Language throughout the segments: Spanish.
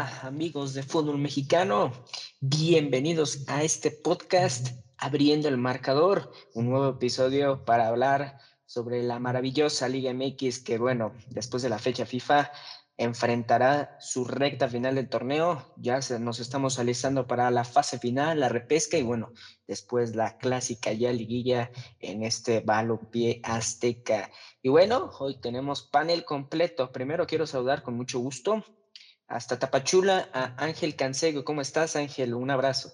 Amigos de fútbol mexicano, bienvenidos a este podcast Abriendo el Marcador, un nuevo episodio para hablar sobre la maravillosa Liga MX que bueno, después de la fecha FIFA enfrentará su recta final del torneo. Ya nos estamos alistando para la fase final, la repesca y bueno, después la clásica ya liguilla en este balompié azteca. Y bueno, hoy tenemos panel completo. Primero quiero saludar con mucho gusto hasta Tapachula a Ángel Cancego. ¿Cómo estás, Ángel? Un abrazo.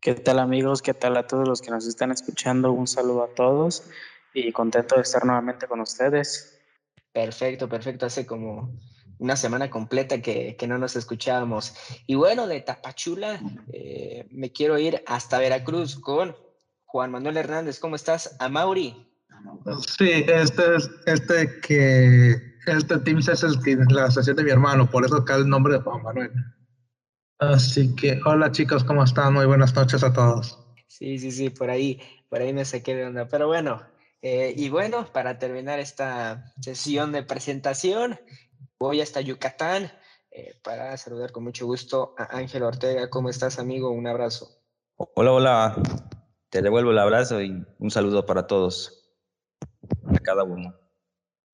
¿Qué tal, amigos? ¿Qué tal a todos los que nos están escuchando? Un saludo a todos y contento de estar nuevamente con ustedes. Perfecto, perfecto. Hace como una semana completa que, no nos escuchábamos. Y bueno, de Tapachula eh, me quiero ir hasta Veracruz con Juan Manuel Hernández. ¿Cómo estás? A Mauri. Sí, este es este que este Teams es el que la asociación de mi hermano, por eso acá el nombre de Juan Manuel. Así que, hola chicos, ¿cómo están? Muy buenas noches a todos. Sí, sí, sí, por ahí, por ahí me saqué de onda. Pero bueno, eh, y bueno, para terminar esta sesión de presentación, voy hasta Yucatán eh, para saludar con mucho gusto a Ángel Ortega. ¿Cómo estás, amigo? Un abrazo. Hola, hola. Te devuelvo el abrazo y un saludo para todos, a cada uno.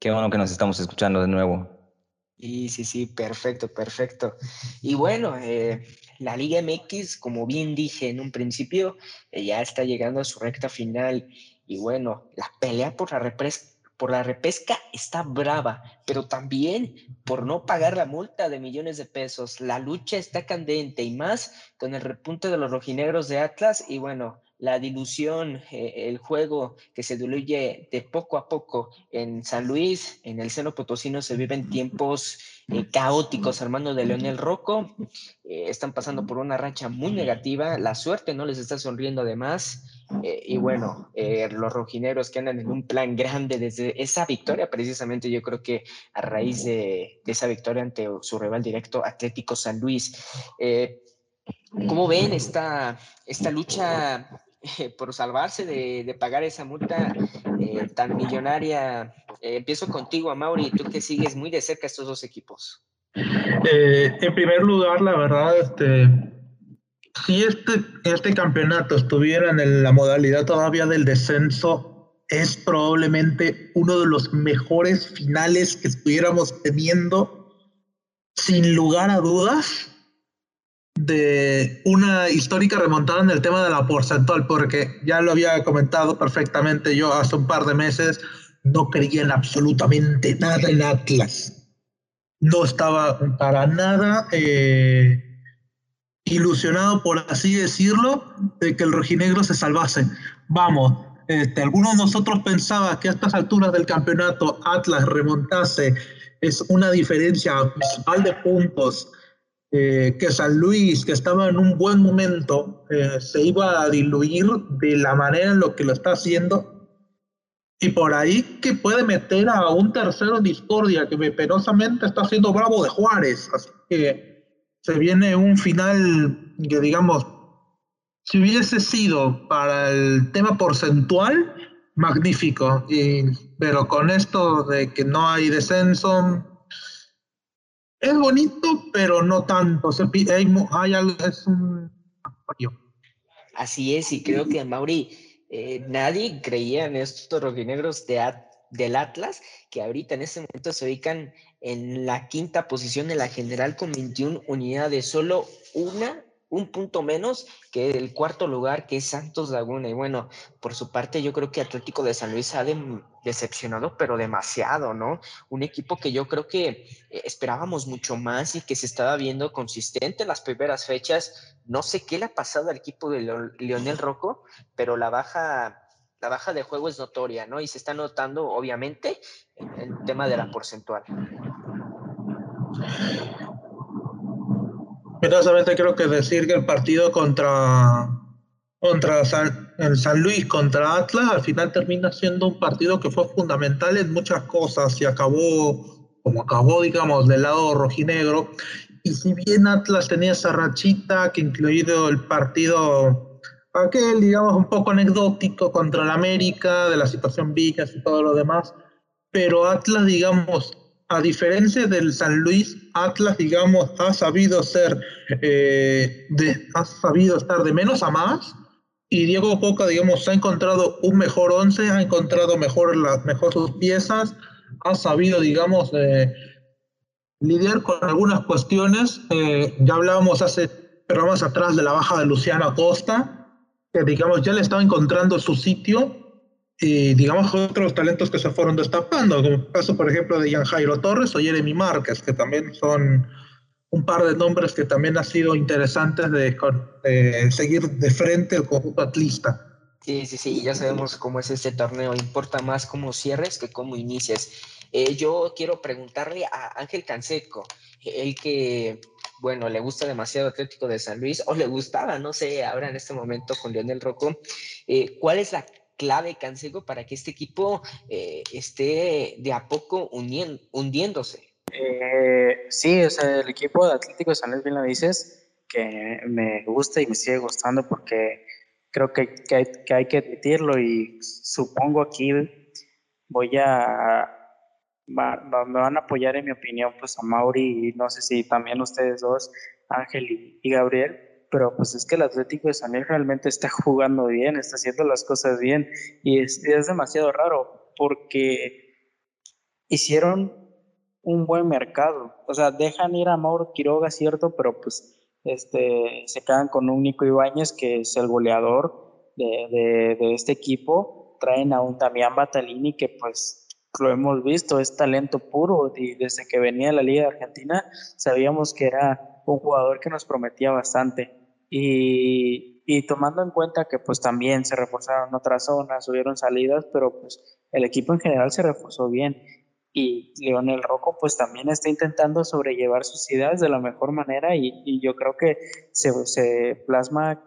Qué bueno que nos estamos escuchando de nuevo. Sí, sí, sí, perfecto, perfecto. Y bueno, eh, la Liga MX, como bien dije en un principio, eh, ya está llegando a su recta final. Y bueno, la pelea por la represa por la repesca está brava, pero también por no pagar la multa de millones de pesos. La lucha está candente y más con el repunte de los rojinegros de Atlas y bueno, la dilución, eh, el juego que se diluye de poco a poco en San Luis, en el seno potosino se viven tiempos eh, caóticos. Armando de Leonel Rocco eh, están pasando por una racha muy negativa, la suerte no les está sonriendo además. Eh, y bueno, los rojineros que andan en un plan grande desde esa victoria, precisamente yo creo que a raíz de, esa victoria ante su rival directo, Atlético San Luis. ¿Cómo ven esta, esta lucha por salvarse de, pagar esa multa tan millonaria? empiezo contigo, Amaury, tú que sigues muy de cerca estos dos equipos. en primer lugar, la verdad, este, si este, este campeonato estuviera en la modalidad todavía del descenso, es probablemente uno de los mejores finales que estuviéramos teniendo, sin lugar a dudas, de una histórica remontada en el tema de la porcentual, porque ya lo había comentado perfectamente yo hace un par de meses, no creía en absolutamente nada en Atlas. No estaba para nada... Eh, ilusionado, por así decirlo, de que el rojinegro se salvase. Vamos, este, algunos de nosotros pensaba que a estas alturas del campeonato Atlas remontase es una diferencia abismal de puntos, eh, que San Luis, que estaba en un buen momento, eh, se iba a diluir de la manera en lo que lo está haciendo. Y por ahí que puede meter a un tercero en discordia, que penosamente está haciendo Bravo de Juárez. Así que se viene un final que digamos, si hubiese sido para el tema porcentual, magnífico, y, pero con esto de que no hay descenso, es bonito, pero no tanto. Se, hay, hay, es un... Así es, y creo que Mauri, eh, nadie creía en estos rojinegros de, del Atlas, que ahorita en este momento se ubican en la quinta posición de la general con 21 unidades, solo una, un punto menos que el cuarto lugar, que es Santos Laguna. Y bueno, por su parte, yo creo que Atlético de San Luis ha decepcionado, pero demasiado, ¿no? Un equipo que yo creo que eh, esperábamos mucho más y que se estaba viendo consistente en las primeras fechas. No sé qué le ha pasado al equipo de Leonel Rocco, pero la baja la baja de juego es notoria, ¿no? Y se está notando, obviamente, en el tema de la porcentual. Solamente creo que decir que el partido contra, contra San, San Luis, contra Atlas, al final termina siendo un partido que fue fundamental en muchas cosas y acabó, como acabó, digamos, del lado rojinegro. Y si bien Atlas tenía esa rachita, que incluido el partido aquel, digamos, un poco anecdótico contra el América, de la situación Vicas y todo lo demás, pero Atlas, digamos, a diferencia del San Luis, Atlas, digamos, ha sabido ser, eh, de, ha sabido estar de menos a más. Y Diego Coca, digamos, ha encontrado un mejor once, ha encontrado mejor, las mejor sus piezas, ha sabido, digamos, eh, lidiar con algunas cuestiones. Eh, ya hablábamos hace programas atrás de la baja de Luciano Acosta, que, digamos, ya le estaba encontrando su sitio y digamos otros talentos que se fueron destapando, como el caso por ejemplo de Jan Jairo Torres o Jeremy Márquez, que también son un par de nombres que también ha sido interesantes de, seguir de frente el conjunto atlista. Sí, sí, sí, ya sabemos cómo es este torneo, importa más cómo cierres que cómo inicias. Eh, yo quiero preguntarle a Ángel Canseco, el que, bueno, le gusta demasiado Atlético de San Luis, o le gustaba, no sé, ahora en este momento con Leonel Rocco, eh, ¿cuál es la clave, Cancego, para que este equipo eh, esté de a poco hundiéndose? Eh, sí, o sea, el equipo de Atlético de San Luis, bien lo dices, que me gusta y me sigue gustando porque creo que, que, hay, que admitirlo y supongo aquí voy a me van a apoyar en mi opinión pues a Mauri y no sé si también ustedes dos, Ángel y Gabriel, pero pues es que el Atlético de San Luis realmente está jugando bien, está haciendo las cosas bien y es, es demasiado raro porque hicieron un buen mercado, o sea, dejan ir a Mauro Quiroga, cierto, pero pues este, se quedan con un Nico Ibáñez que es el goleador de, de, este equipo, traen a un Damián Batalini que pues lo hemos visto, es talento puro y desde que venía de la Liga de Argentina sabíamos que era un jugador que nos prometía bastante. Y, tomando en cuenta que pues también se reforzaron otras zonas, subieron salidas, pero pues el equipo en general se reforzó bien. Y Leonel Rocco pues también está intentando sobrellevar sus ideas de la mejor manera y, yo creo que se, se plasma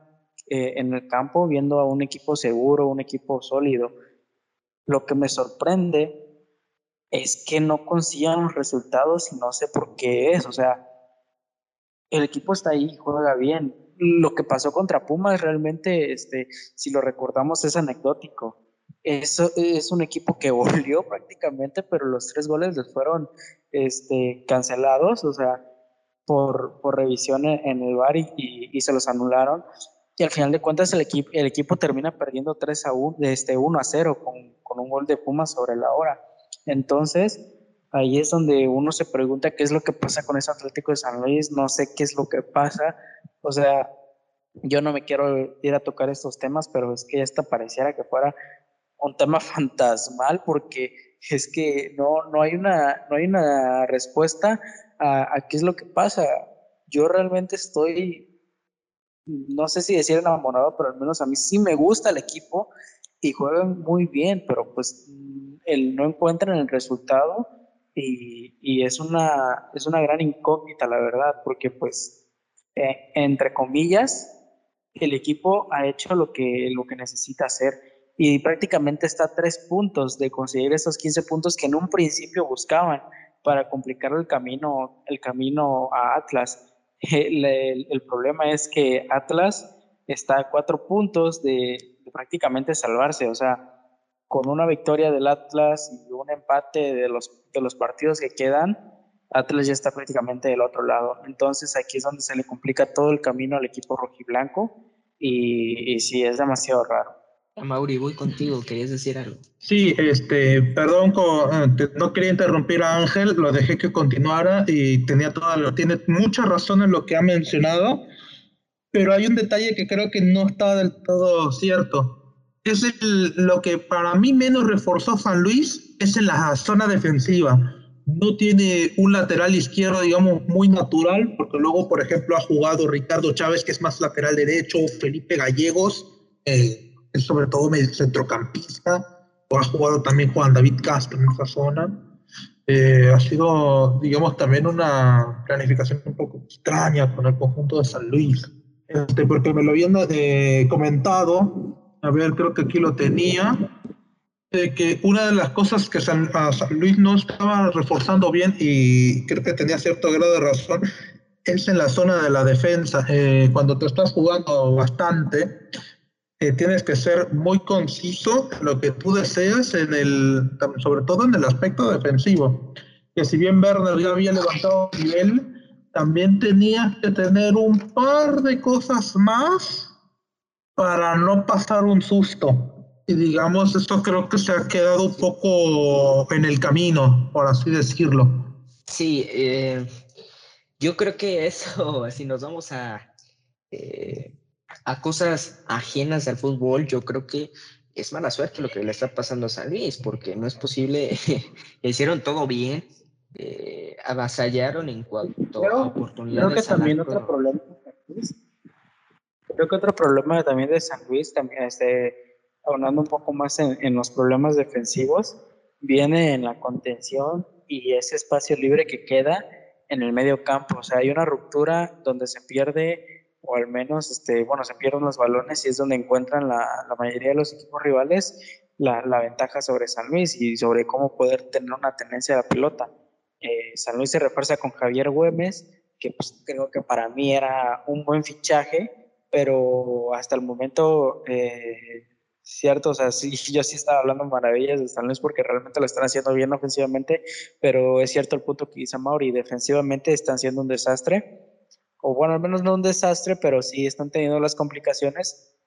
eh, en el campo viendo a un equipo seguro, un equipo sólido. Lo que me sorprende es que no consigan los resultados y no sé por qué es. O sea, el equipo está ahí, juega bien, lo que pasó contra Pumas realmente, este, si lo recordamos, es anecdótico. Es, es un equipo que volvió prácticamente, pero los tres goles les fueron este, cancelados, o sea, por, por revisión en, el VAR y, y, se los anularon. Y al final de cuentas el, equipo el equipo termina perdiendo 3 a 1, este 1 a 0 con, con un gol de Pumas sobre la hora. Entonces, ahí es donde uno se pregunta qué es lo que pasa con ese Atlético de San Luis, no sé qué es lo que pasa, o sea, yo no me quiero ir a tocar estos temas, pero es que esta pareciera que fuera un tema fantasmal porque es que no, no, hay, una, no hay una respuesta a, qué es lo que pasa. Yo realmente estoy, no sé si decir enamorado, pero al menos a mí sí me gusta el equipo y juegan muy bien, pero pues el, no encuentran el resultado y, y, es, una, es una gran incógnita, la verdad, porque pues, eh, entre comillas, el equipo ha hecho lo que, lo que necesita hacer y prácticamente está a tres puntos de conseguir esos 15 puntos que en un principio buscaban para complicar el camino, el camino a Atlas. El, problema es que Atlas está a cuatro puntos de, de prácticamente salvarse, o sea, con una victoria del Atlas y un empate de los, de los partidos que quedan, Atlas ya está prácticamente del otro lado. Entonces aquí es donde se le complica todo el camino al equipo rojiblanco y, y sí, es demasiado raro. Mauri, voy contigo, querías decir algo. Sí, este, perdón, eh, no quería interrumpir a Ángel, lo dejé que continuara y tenía toda, tiene mucha razón en lo que ha mencionado, pero hay un detalle que creo que no está del todo cierto es lo que para mí menos reforzó San Luis es en la zona defensiva. No tiene un lateral izquierdo, digamos, muy natural, porque luego, por ejemplo, ha jugado Ricardo Chávez, que es más lateral derecho, Felipe Gallegos, eh, es sobre todo medio centrocampista, o ha jugado también Juan David Castro en esa zona. Eh, ha sido, digamos, también una planificación un poco extraña con el conjunto de San Luis. Este, porque me lo habían eh, comentado a ver, creo que aquí lo tenía, que una de las cosas que San, Luis no estaba reforzando bien y creo que tenía cierto grado de razón es en la zona de la defensa. Eh, cuando te estás jugando bastante, eh, tienes que ser muy conciso en lo que tú deseas, en el, sobre todo en el aspecto defensivo. que si bien Werner ya había levantado nivel, también tenía que tener un par de cosas más para no pasar un susto. Y digamos, esto creo que se ha quedado un poco en el camino, por así decirlo. Sí, eh, yo creo que eso, si nos vamos a, eh, a cosas ajenas al fútbol, yo creo que es mala suerte lo que le está pasando a San Luis, porque no es posible, hicieron todo bien, eh, avasallaron en cuanto a oportunidades. Creo que también otro problema creo que otro problema también de San Luis, también este, aunando un poco más en, en los problemas defensivos, viene en la contención y ese espacio libre que queda en el medio campo. O sea, hay una ruptura donde se pierde o al menos, este, bueno, se pierden los balones y es donde encuentran la, la mayoría de los equipos rivales la, la, ventaja sobre San Luis y sobre cómo poder tener una tendencia a la pelota. Eh, San Luis se refuerza con Javier Güemes, que pues, creo que para mí era un buen fichaje, pero hasta el momento, eh, cierto, o sea, sí, yo sí estaba hablando maravillas de San Luis porque realmente lo están haciendo bien ofensivamente, pero es cierto el punto que dice Mauri, defensivamente están siendo un desastre o bueno, al menos no un desastre, pero sí están teniendo las complicaciones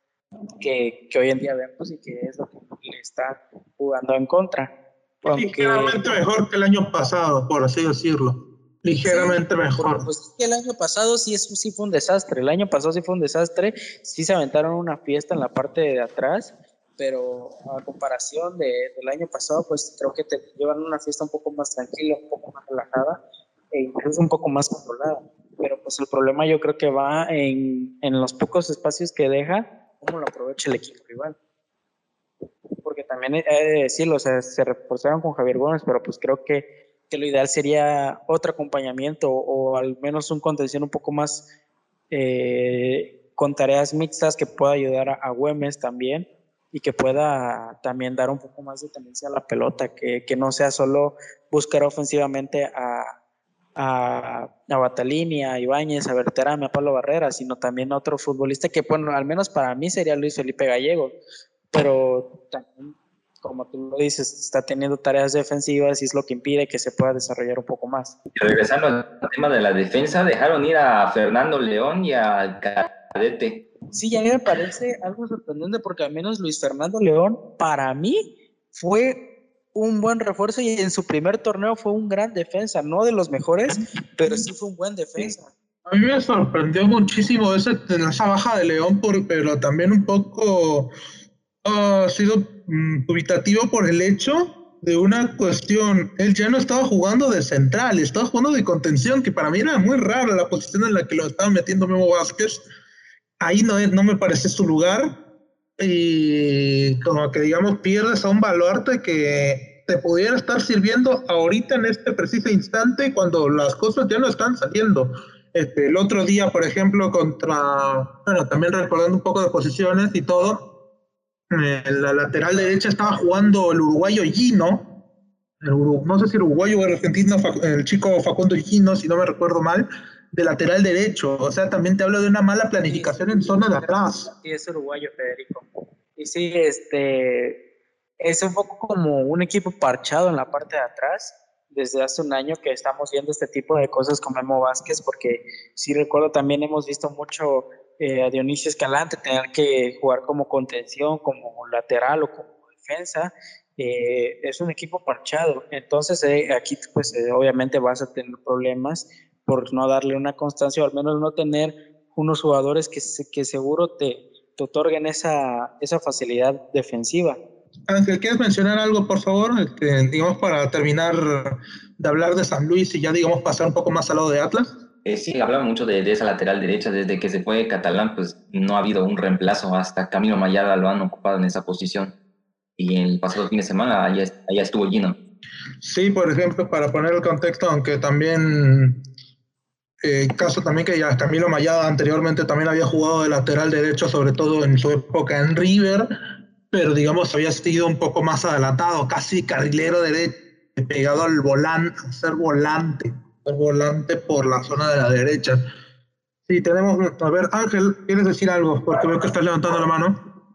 que, que hoy en día vemos y que es lo que le está jugando en contra. Ligeramente mejor que el año pasado, por así decirlo. Ligeramente mejor. Pues el año pasado sí, sí fue un desastre. El año pasado sí fue un desastre. Sí se aventaron una fiesta en la parte de atrás, pero a comparación de, del año pasado, pues creo que te llevan una fiesta un poco más tranquila, un poco más relajada e incluso un poco más controlada pero pues el problema yo creo que va en, en los pocos espacios que deja, cómo lo aprovecha el equipo rival. Porque también he de decirlo, o sea, se reforzaron con Javier Gómez, pero pues creo que, que, lo ideal sería otro acompañamiento o al menos un contención un poco más eh, con tareas mixtas que pueda ayudar a, a Güemes también y que pueda también dar un poco más de tendencia a la pelota, que, que no sea solo buscar ofensivamente a, a, a Batalini, a Ibáñez, a Berterame, a Pablo Barrera, sino también a otro futbolista que, bueno, al menos para mí sería Luis Felipe Gallego, pero también, como tú lo dices, está teniendo tareas defensivas y es lo que impide que se pueda desarrollar un poco más. Y regresando al tema de la defensa, dejaron ir a Fernando León y a Cadete. Sí, a mí me parece algo sorprendente porque al menos Luis Fernando León, para mí, fue un buen refuerzo y en su primer torneo fue un gran defensa, no de los mejores, pero sí fue un buen defensa. A mí me sorprendió muchísimo ese, esa baja de León, por, pero también un poco ha sido mm, dubitativo por el hecho de una cuestión. Él ya no estaba jugando de central, estaba jugando de contención, que para mí era muy rara la posición en la que lo estaba metiendo Memo Vázquez. Ahí no, no me parece su lugar. Y como que digamos, pierdes a un baluarte que te pudiera estar sirviendo ahorita en este preciso instante cuando las cosas ya no están saliendo. Este, el otro día, por ejemplo, contra, bueno, también recordando un poco de posiciones y todo, en la lateral derecha estaba jugando el uruguayo Gino, el no sé si uruguayo o argentino, el chico Facundo Gino, si no me recuerdo mal, de lateral derecho. O sea, también te hablo de una mala planificación en zona de atrás. Sí, es uruguayo, Federico. Y sí, este, es un poco como un equipo parchado en la parte de atrás. Desde hace un año que estamos viendo este tipo de cosas con Memo Vázquez, porque sí recuerdo también hemos visto mucho eh, a Dionisio Escalante tener que jugar como contención, como lateral o como defensa. Eh, es un equipo parchado. Entonces eh, aquí pues obviamente vas a tener problemas por no darle una constancia o al menos no tener unos jugadores que, que seguro te, te otorguen esa, esa facilidad defensiva. Ángel, ¿quieres mencionar algo, por favor? Este, digamos, para terminar de hablar de San Luis y ya, digamos, pasar un poco más al lado de Atlas. Eh, sí, hablaba mucho de, esa lateral derecha. Desde que se fue Catalán, pues no ha habido un reemplazo. Hasta Camilo Mayada lo han ocupado en esa posición. Y el pasado fin de semana allá, allá estuvo Gino. Sí, por ejemplo, para poner el contexto, aunque también eh, caso también que ya Camilo Mayada anteriormente también había jugado de lateral derecho, sobre todo en su época en River, pero digamos había sido un poco más adelantado, casi carrilero derecho, pegado al volante, ser volante, ser volante por la zona de la derecha. Sí, tenemos, a ver, Ángel, ¿quieres decir algo? Porque veo que estás levantando la mano.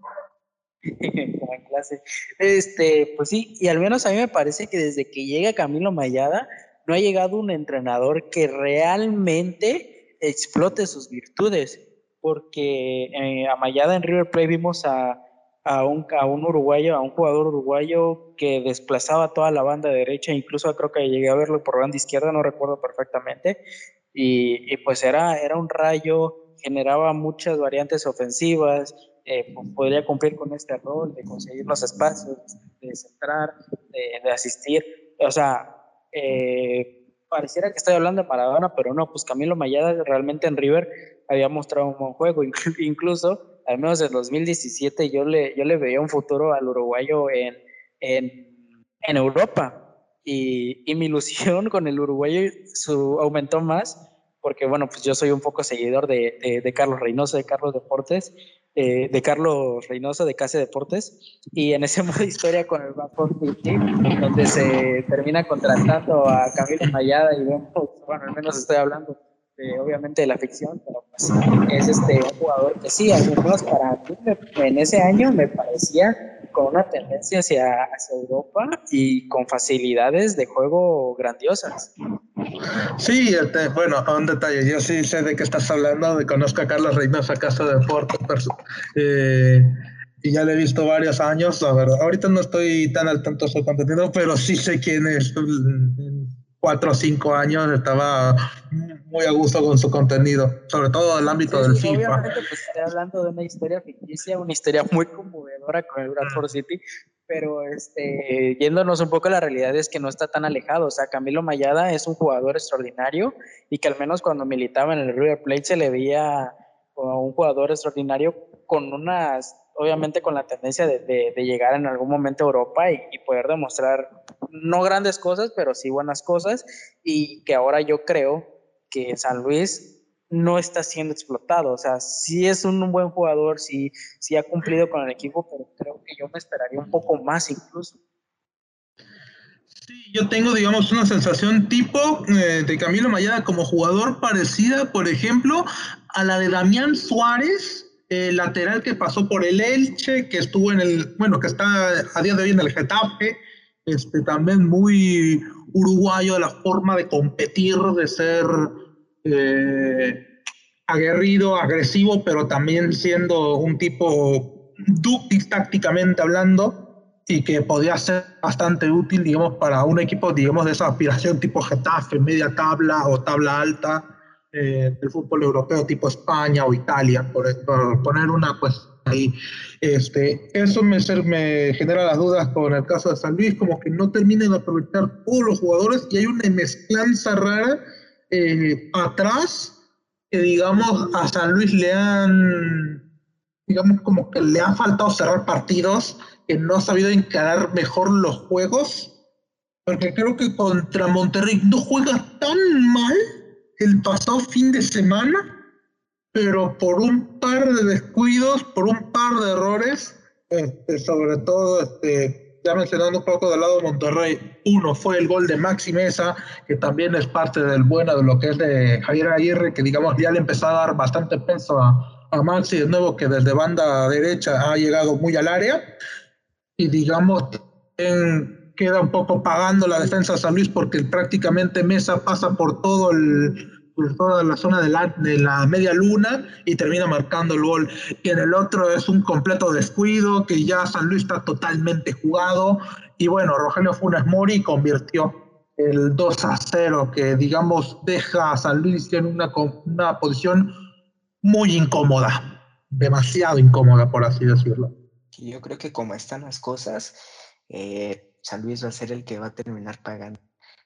Clase. Este, pues sí, y al menos a mí me parece que desde que llega Camilo Mayada, no ha llegado un entrenador que realmente explote sus virtudes, porque eh, a Mayada en River Plate vimos a, a, un, a un uruguayo, a un jugador uruguayo que desplazaba toda la banda derecha, incluso creo que llegué a verlo por banda izquierda, no recuerdo perfectamente, y, pues era, era un rayo, generaba muchas variantes ofensivas, eh, podría cumplir con este rol de conseguir los espacios, de centrar, de, asistir. O sea, eh, pareciera que estoy hablando de Maradona, pero no, pues Camilo Mayada realmente en River había mostrado un buen juego. Incluso, al menos en 2017, yo le, yo le veía un futuro al uruguayo en, en, en Europa. Y, y, mi ilusión con el uruguayo su, aumentó más porque, bueno, pues yo soy un poco seguidor de, de, de Carlos Reynoso, de Carlos Deportes, eh, de Carlos Reynoso de Case Deportes y en ese modo historia con el City, donde se termina contratando a Camilo Mayada y bueno, bueno, al menos estoy hablando de, obviamente de la ficción, pero pues, es este un jugador que sí, al menos para mí en ese año me parecía con una tendencia hacia, hacia Europa y con facilidades de juego grandiosas. Sí, este, bueno, un detalle, yo sí sé de qué estás hablando, conozco a Carlos Reynosa Casa de Deportes, eh, y ya le he visto varios años, la verdad, ahorita no estoy tan al tanto pero sí sé quién es, cuatro o cinco años estaba muy a gusto con su contenido, sobre todo el ámbito del FIFA. Obviamente, pues estoy hablando de una historia ficticia, una historia muy conmovedora con el Bradford City, pero este, yéndonos un poco a la realidad es que no está tan alejado. O sea, Camilo Mayada es un jugador extraordinario y que al menos cuando militaba en el River Plate se le veía como un jugador extraordinario con unas, obviamente con la tendencia de, llegar en algún momento a Europa y, y, poder demostrar no grandes cosas, pero sí buenas cosas y que ahora yo creo que San Luis no está siendo explotado. O sea, sí es un, buen jugador, sí, sí ha cumplido con el equipo, pero creo que yo me esperaría un poco más incluso. Sí, yo tengo, digamos, una sensación tipo eh, de Camilo Mayada como jugador parecida, por ejemplo, a la de Damián Suárez, el lateral que pasó por el Elche, que estuvo en el, bueno, que está a día de hoy en el Getafe, este, también muy uruguayo de la forma de competir, de ser eh, aguerrido, agresivo, pero también siendo un tipo dúctil tácticamente hablando y que podía ser bastante útil, digamos, para un equipo, digamos, de esa aspiración tipo Getafe, media tabla o tabla alta eh, del fútbol europeo tipo España o Italia, por, poner una, pues, ahí. Este, eso me, me genera las dudas con el caso de San Luis, como que no terminan de aprovechar todos los jugadores y hay una mezclanza rara eh, atrás que digamos a San Luis le han, digamos como que le ha faltado cerrar partidos, que no ha sabido encarar mejor los juegos, porque creo que contra Monterrey no juega tan mal el pasado fin de semana, pero por un par de descuidos, por un par de errores, este, sobre todo este, ya mencionando un poco del lado de Monterrey, uno fue el gol de Maxi Mesa, que también es parte del bueno de lo que es de Javier Aguirre, que digamos ya le empezó a dar bastante peso a, a Maxi, de nuevo que desde banda derecha ha llegado muy al área, y digamos en, queda un poco pagando la defensa de San Luis porque prácticamente Mesa pasa por todo el, por toda la zona de la, de la media luna y termina marcando el gol. Y en el otro es un completo descuido, que ya San Luis está totalmente jugado. Y bueno, Rogelio Funes Mori convirtió el 2 a 0, que digamos deja a San Luis en una, una posición muy incómoda, demasiado incómoda, por así decirlo. Yo creo que como están las cosas, eh, San Luis va a ser el que va a terminar pagando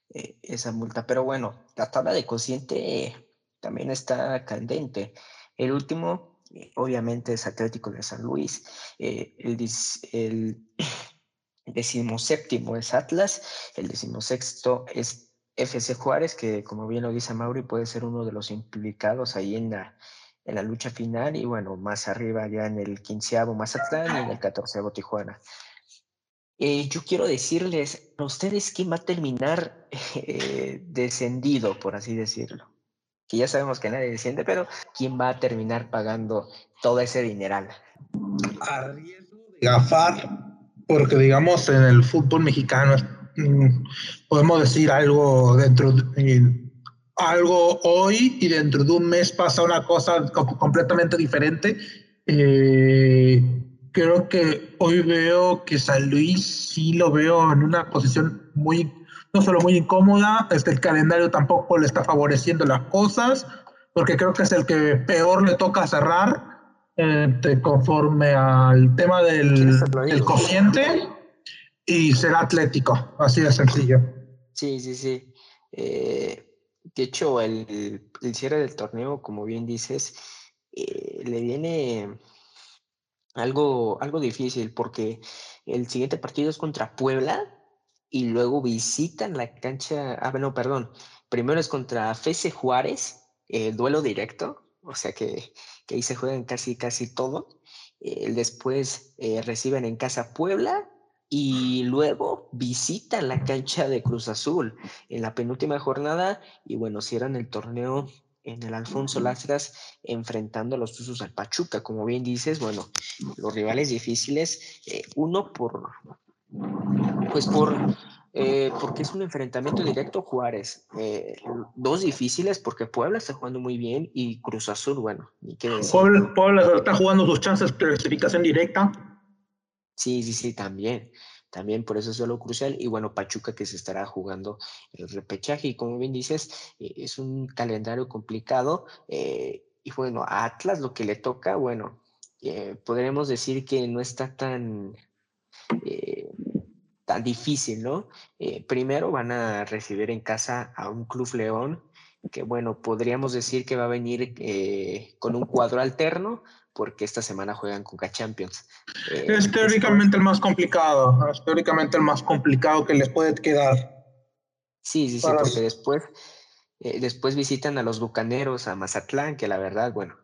eh, esa multa. Pero bueno, la tabla de cociente también está candente. El último, eh, obviamente, es Atlético de San Luis. Eh, el, el decimoséptimo es Atlas. El decimosexto es FC Juárez, que como bien lo dice Mauri, puede ser uno de los implicados ahí en la, en la lucha final. Y bueno, más arriba ya en el quinceavo Mazatlán y en el catorceavo Tijuana. Eh, yo quiero decirles a ustedes quién va a terminar eh, descendido, por así decirlo. Que ya sabemos que nadie desciende, pero quién va a terminar pagando todo ese dineral. A riesgo de gafar, porque digamos en el fútbol mexicano mm, podemos decir algo dentro de, algo hoy y dentro de un mes pasa una cosa completamente diferente. Eh, creo que hoy veo que San Luis sí lo veo en una posición muy, no solo muy incómoda, este, el calendario tampoco le está favoreciendo las cosas, porque creo que es el que peor le toca cerrar este, conforme al tema del, del cociente y será atlético, así de sencillo. Sí, sí, sí. Eh, de hecho, el, el, cierre del torneo, como bien dices, eh, le viene algo, algo difícil porque el siguiente partido es contra Puebla y luego visitan la cancha, ah, no, perdón, primero es contra Fese Juárez, el duelo directo, o sea que, que, ahí se juegan casi, casi todo. Eh, después eh, reciben en casa Puebla y luego visitan la cancha de Cruz Azul en la penúltima jornada y bueno, cierran el torneo en el Alfonso Lastras enfrentando a los Tuzos al Pachuca. Como bien dices, bueno, los rivales difíciles, eh, uno por, pues por, eh, porque es un enfrentamiento directo Juárez. Eh, dos difíciles porque Puebla está jugando muy bien y Cruz Azul, bueno, ni qué decir. Puebla, Puebla está jugando sus chances de clasificación directa. Sí, sí, sí, también. También por eso es lo crucial. Y bueno, Pachuca que se estará jugando el repechaje. Y como bien dices, eh, es un calendario complicado. Eh, y bueno, a Atlas lo que le toca, bueno, eh, podremos decir que no está tan, tan difícil, ¿no? primero van a recibir en casa a un Club León, que bueno, podríamos decir que va a venir con un cuadro alterno, porque esta semana juegan con Champions. Eh, es teóricamente el más complicado, es teóricamente el más complicado que les puede quedar. Sí, sí, sí, porque después, eh, después visitan a los Bucaneros, a Mazatlán, que la verdad, bueno,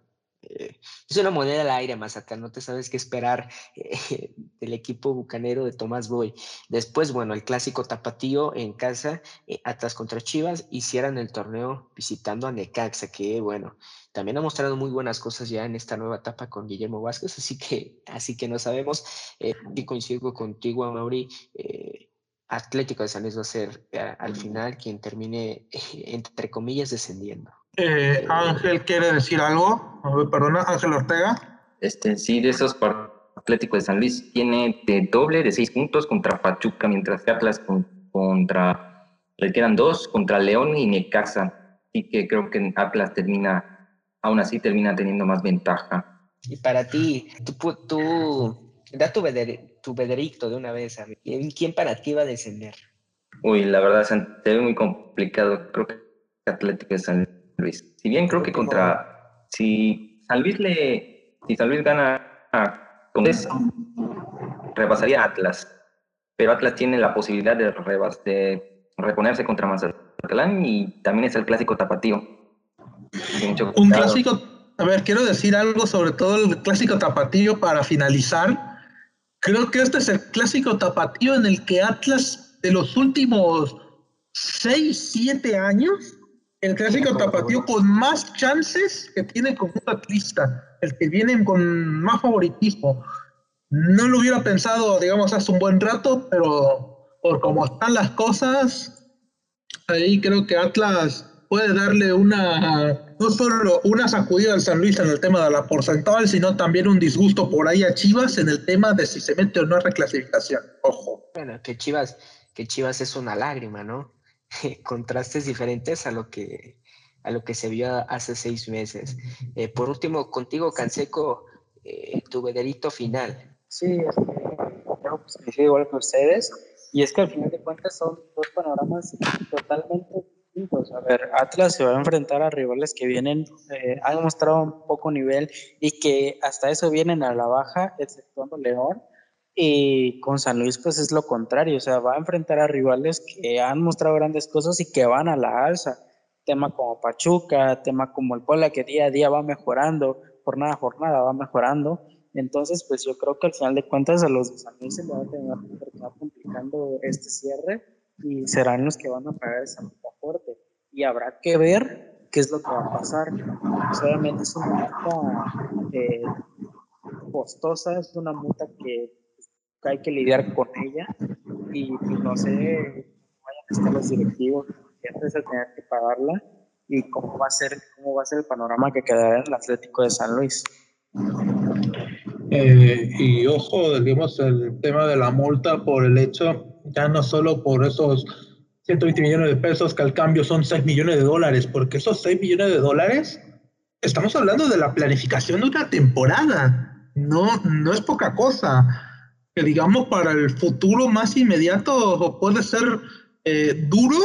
eh, es una moneda al aire, Mazatlán, no te sabes qué esperar eh, del equipo bucanero de Tomás Boy. Después, bueno, el clásico tapatío en casa, eh, Atlas contra Chivas, hicieran el torneo visitando a Necaxa, que bueno, también ha mostrado muy buenas cosas ya en esta nueva etapa con Guillermo Vázquez, así que, así que no sabemos. y coincido contigo, Mauri. Atlético de San Luis va a ser al final quien termine, entre comillas, descendiendo. Eh, Ángel quiere decir algo. Perdona, Ángel Ortega. Este, sí, de esos Atlético de San Luis tiene de doble de seis puntos contra Pachuca, mientras que Atlas contra, le quedan dos contra León y Necaxa. Así que creo que Atlas termina, aún así termina teniendo más ventaja. Y para ti, tú, tú da tu, tu veredicto de una vez, ¿quién para ti va a descender? Uy, la verdad se ve muy complicado. Creo que Atlético de San Luis. Si bien creo que contra, si San Luis le, si San Luis gana con eso, rebasaría Atlas, pero Atlas tiene la posibilidad de, rebas, de reponerse contra Mazatlán y también es el clásico tapatío. Un clásico, a ver, quiero decir algo sobre todo el clásico tapatío para finalizar. Creo que este es el clásico tapatío en el que Atlas de los últimos 6, 7 años el clásico tapatío con más chances que tiene como un atlista, el que viene con más favoritismo. No lo hubiera pensado, digamos, hace un buen rato, pero por cómo están las cosas, ahí creo que Atlas puede darle una, no solo una sacudida al San Luis en el tema de la porcentual, sino también un disgusto por ahí a Chivas en el tema de si se mete o no a reclasificación. Ojo. Bueno, que Chivas, que Chivas es una lágrima, ¿no? contrastes diferentes a lo que, a lo que se vio hace seis meses. Eh, por último, contigo, Canseco, eh, tu veredicto final. Sí, este, pues, igual que ustedes. Y es que al final de cuentas son dos panoramas totalmente distintos. A ver, Atlas se va a enfrentar a rivales que vienen, eh, han mostrado un poco nivel y que hasta eso vienen a la baja, exceptuando León y con San Luis, pues es lo contrario, o sea, va a enfrentar a rivales que han mostrado grandes cosas y que van a la alza. Tema como Pachuca, tema como el Puebla, que día a día va mejorando, jornada a jornada va mejorando. Entonces, pues yo creo que al final de cuentas a los de San Luis se les va a terminar complicando este cierre y serán los que van a pagar esa multa fuerte. Y habrá que ver qué es lo que va a pasar. Obviamente es una multa eh, costosa, es una multa que hay que lidiar con ella, y pues, no sé cómo vayan a estar los directivos antes de tener que pagarla y cómo va a ser cómo va a ser el panorama que quedará en el Atlético de San Luis. Eh, y ojo, digamos, el tema de la multa por el hecho, ya no solo por esos 120 millones de pesos, que al cambio son 6 millones de dólares, porque esos 6 millones de dólares, estamos hablando de la planificación de una temporada, no, no es poca cosa. Que digamos, para el futuro más inmediato puede ser eh, duro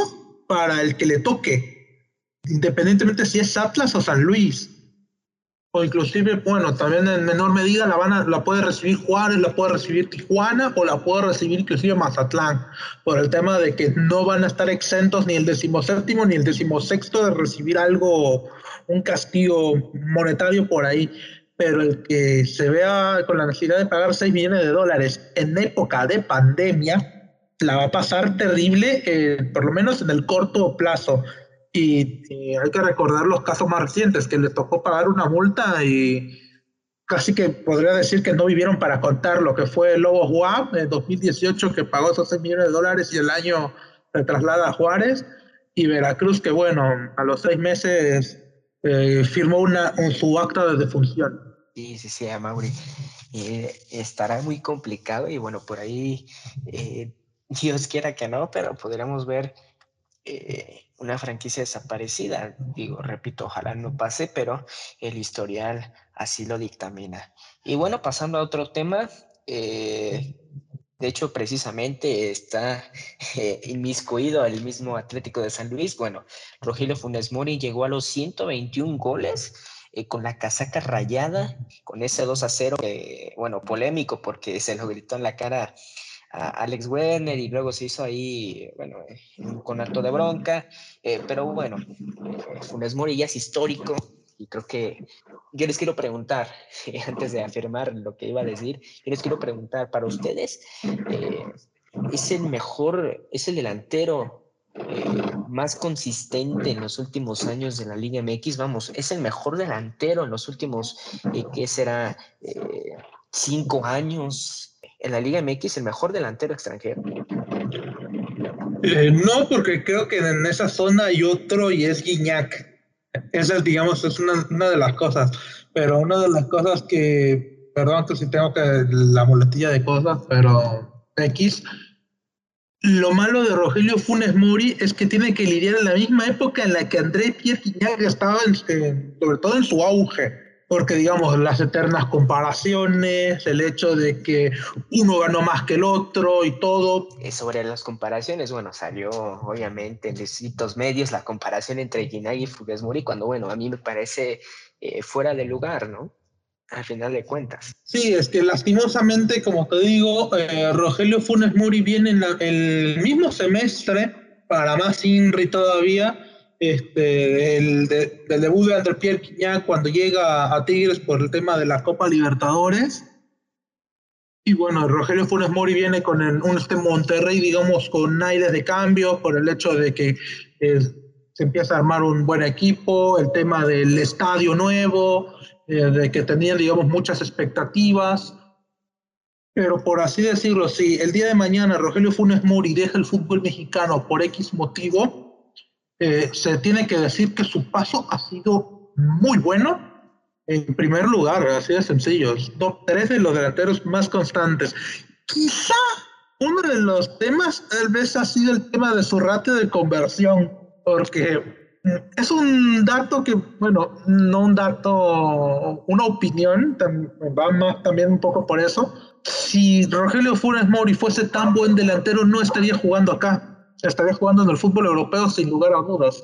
para el que le toque, independientemente si es Atlas o San Luis o inclusive, bueno, también en menor medida la, van a, la puede recibir Juárez, la puede recibir Tijuana o la puede recibir inclusive Mazatlán, por el tema de que no van a estar exentos ni el decimoséptimo ni el decimosexto de recibir algo, un castigo monetario por ahí. Pero el que se vea con la necesidad de pagar 6 millones de dólares en época de pandemia, la va a pasar terrible, eh, por lo menos en el corto plazo. Y, hay que recordar los casos más recientes, que les tocó pagar una multa y casi que podría decir que no vivieron para contar lo que fue el Lobo Juan en 2018, que pagó esos 6 millones de dólares y el año se traslada a Juárez, y Veracruz, que bueno, a los seis meses eh, firmó una, un, su acta de defunción. Sí, sí, sí, Mauri. Eh, estará muy complicado y bueno, por ahí eh, Dios quiera que no, pero podríamos ver eh, una franquicia desaparecida. Digo, repito, ojalá no pase, pero el historial así lo dictamina. Y bueno, pasando a otro tema, de hecho, precisamente está inmiscuido el mismo Atlético de San Luis. Bueno, Rogelio Funes Mori llegó a los 121 goles. Con la casaca rayada, con ese 2 a 0, bueno, polémico porque se lo gritó en la cara a Alex Werner y luego se hizo ahí, bueno, con acto de bronca, eh, pero bueno, Funes Mori ya es histórico y creo que yo les quiero preguntar, antes de afirmar lo que iba a decir, yo les quiero preguntar, para ustedes, eh, ¿es el mejor, es el delantero eh, más consistente en los últimos años de la Liga MX? Vamos, es el mejor delantero en los últimos, ¿qué será? cinco años, en la Liga MX el mejor delantero extranjero? Eh, no, porque creo que en esa zona hay otro y es Guiñac. Esa es, digamos, es una, una, de las cosas. Pero una de las cosas que, perdón que si tengo que la muletilla de cosas, pero X, lo malo de Rogelio Funes Mori es que tiene que lidiar en la misma época en la que André Pierre Guignac estaba, sobre todo en su auge porque digamos las eternas comparaciones, el hecho de que uno ganó más que el otro y todo. Eh, sobre las comparaciones, bueno, salió obviamente en distintos medios la comparación entre Ginay y Funes Mori, cuando bueno, a mí me parece eh, fuera de lugar, ¿no? Al final de cuentas. Sí, es que lastimosamente, como te digo, eh, Rogelio Funes Mori viene en el mismo semestre, para más INRI todavía, este, el del debut de André Pierre Quiñá cuando llega a Tigres por el tema de la Copa Libertadores. Y bueno, Rogelio Funes Mori viene con un este Monterrey, digamos, con aires de cambio, por el hecho de que eh, se empieza a armar un buen equipo, el tema del estadio nuevo, eh, de que tenían, digamos, muchas expectativas. Pero por así decirlo, si el día de mañana Rogelio Funes Mori deja el fútbol mexicano por X motivo, eh, se tiene que decir que su paso ha sido muy bueno. En primer lugar, así de sencillo, top 3 de los delanteros más constantes. Quizá uno de los temas tal vez ha sido el tema de su ratio de conversión, porque es un dato que, bueno, no un dato, una opinión, va más también un poco por eso. Si Rogelio Funes Mori fuese tan buen delantero, no estaría jugando acá estaría jugando en el fútbol europeo sin lugar a dudas.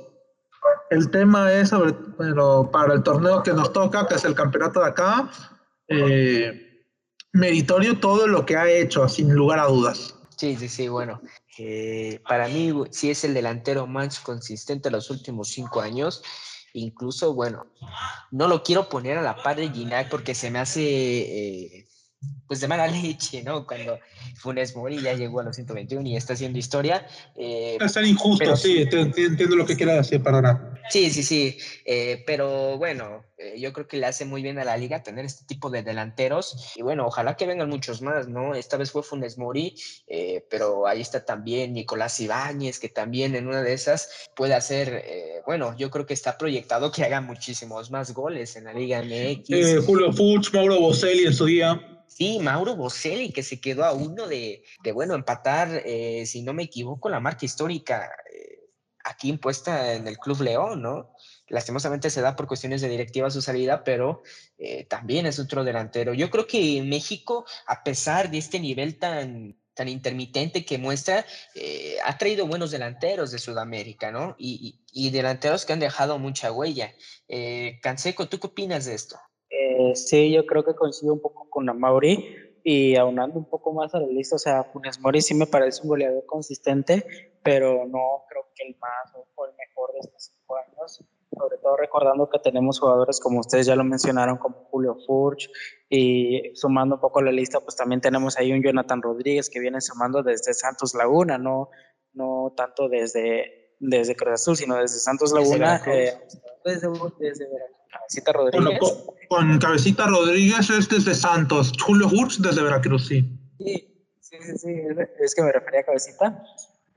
El tema es, sobre, pero para el torneo que nos toca, que es el campeonato de acá, eh, meritorio todo lo que ha hecho, sin lugar a dudas. Sí, sí, sí, bueno. Para mí sí es el delantero más consistente de los últimos cinco años. Incluso, bueno, no lo quiero poner a la par de Ginac porque se me hace eh, pues de mala leche, ¿no? Cuando Funes Mori ya llegó a los 121 y está haciendo historia. Eh, es tan injusto, sí, entiendo lo que quiera decir, perdona. Sí, sí, sí, eh, pero bueno, eh, yo creo que le hace muy bien a la liga tener este tipo de delanteros y bueno, ojalá que vengan muchos más, ¿no? Esta vez fue Funes Mori, eh, pero ahí está también Nicolás Ibáñez, que también en una de esas puede hacer, bueno, yo creo que está proyectado que haga muchísimos más goles en la Liga MX. Julio Fuchs, Mauro Boselli en su día. Sí, Mauro Boselli, que se quedó a uno de, de bueno, empatar, si no me equivoco, la marca histórica aquí impuesta en el Club León, ¿no? Lastimosamente se da por cuestiones de directiva su salida, pero eh, también es otro delantero. Yo creo que México, a pesar de este nivel tan, tan intermitente que muestra, eh, ha traído buenos delanteros de Sudamérica, ¿no? Y, delanteros que han dejado mucha huella. Eh, Canseco, ¿tú qué opinas de esto? Sí, yo creo que coincido un poco con Amauri y aunando un poco más a la lista, o sea, Funes Mori sí me parece un goleador consistente, pero no creo que el más o el mejor de estos cinco años, sobre todo recordando que tenemos jugadores como ustedes ya lo mencionaron, como Julio Furch, y sumando un poco la lista, pues también tenemos ahí un Jonathan Rodríguez que viene sumando desde Santos Laguna, no, no tanto desde, desde Cruz Azul, sino desde Santos Laguna, eh, desde, desde, Cabecita Rodríguez. con, Cabecita Rodríguez es desde Santos, Julio Furch desde Veracruz, sí. Sí, sí, sí, es que me refería a Cabecita.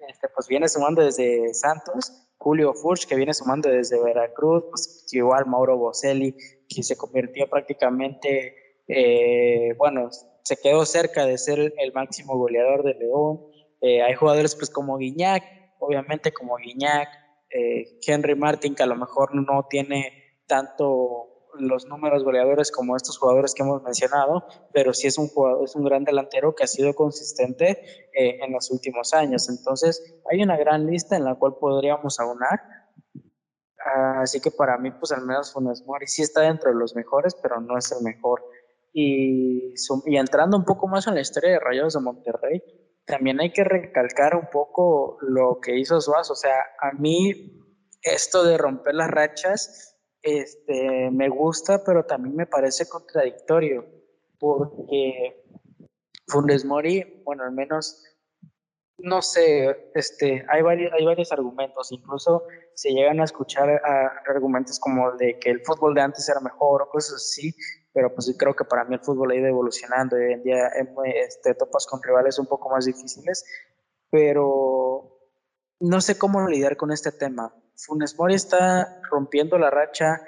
Este, pues viene sumando desde Santos, Julio Furch, que viene sumando desde Veracruz, pues igual Mauro Boselli, que se convirtió prácticamente, eh, bueno, se quedó cerca de ser el máximo goleador de León. Eh, hay jugadores pues como Guiñac, obviamente como Guiñac, eh, Henry Martin, que a lo mejor no tiene tanto los números goleadores como estos jugadores que hemos mencionado, pero sí es un jugador, es un gran delantero que ha sido consistente eh, en los últimos años. Entonces, hay una gran lista en la cual podríamos aunar. así que para mí, pues al menos Funes Mori sí está dentro de los mejores, pero no es el mejor. Y, y entrando un poco más en la historia de Rayados de Monterrey, también hay que recalcar un poco lo que hizo Suaz. O sea, a mí esto de romper las rachas este, me gusta, pero también me parece contradictorio, porque Funes Mori, bueno, al menos, no sé, este, hay, varios, hay varios argumentos, incluso se llegan a escuchar argumentos como de que el fútbol de antes era mejor o cosas así, pero pues creo que para mí el fútbol ha ido evolucionando y hoy en día este, topas con rivales un poco más difíciles, pero no sé cómo lidiar con este tema. Funes Mori está rompiendo la racha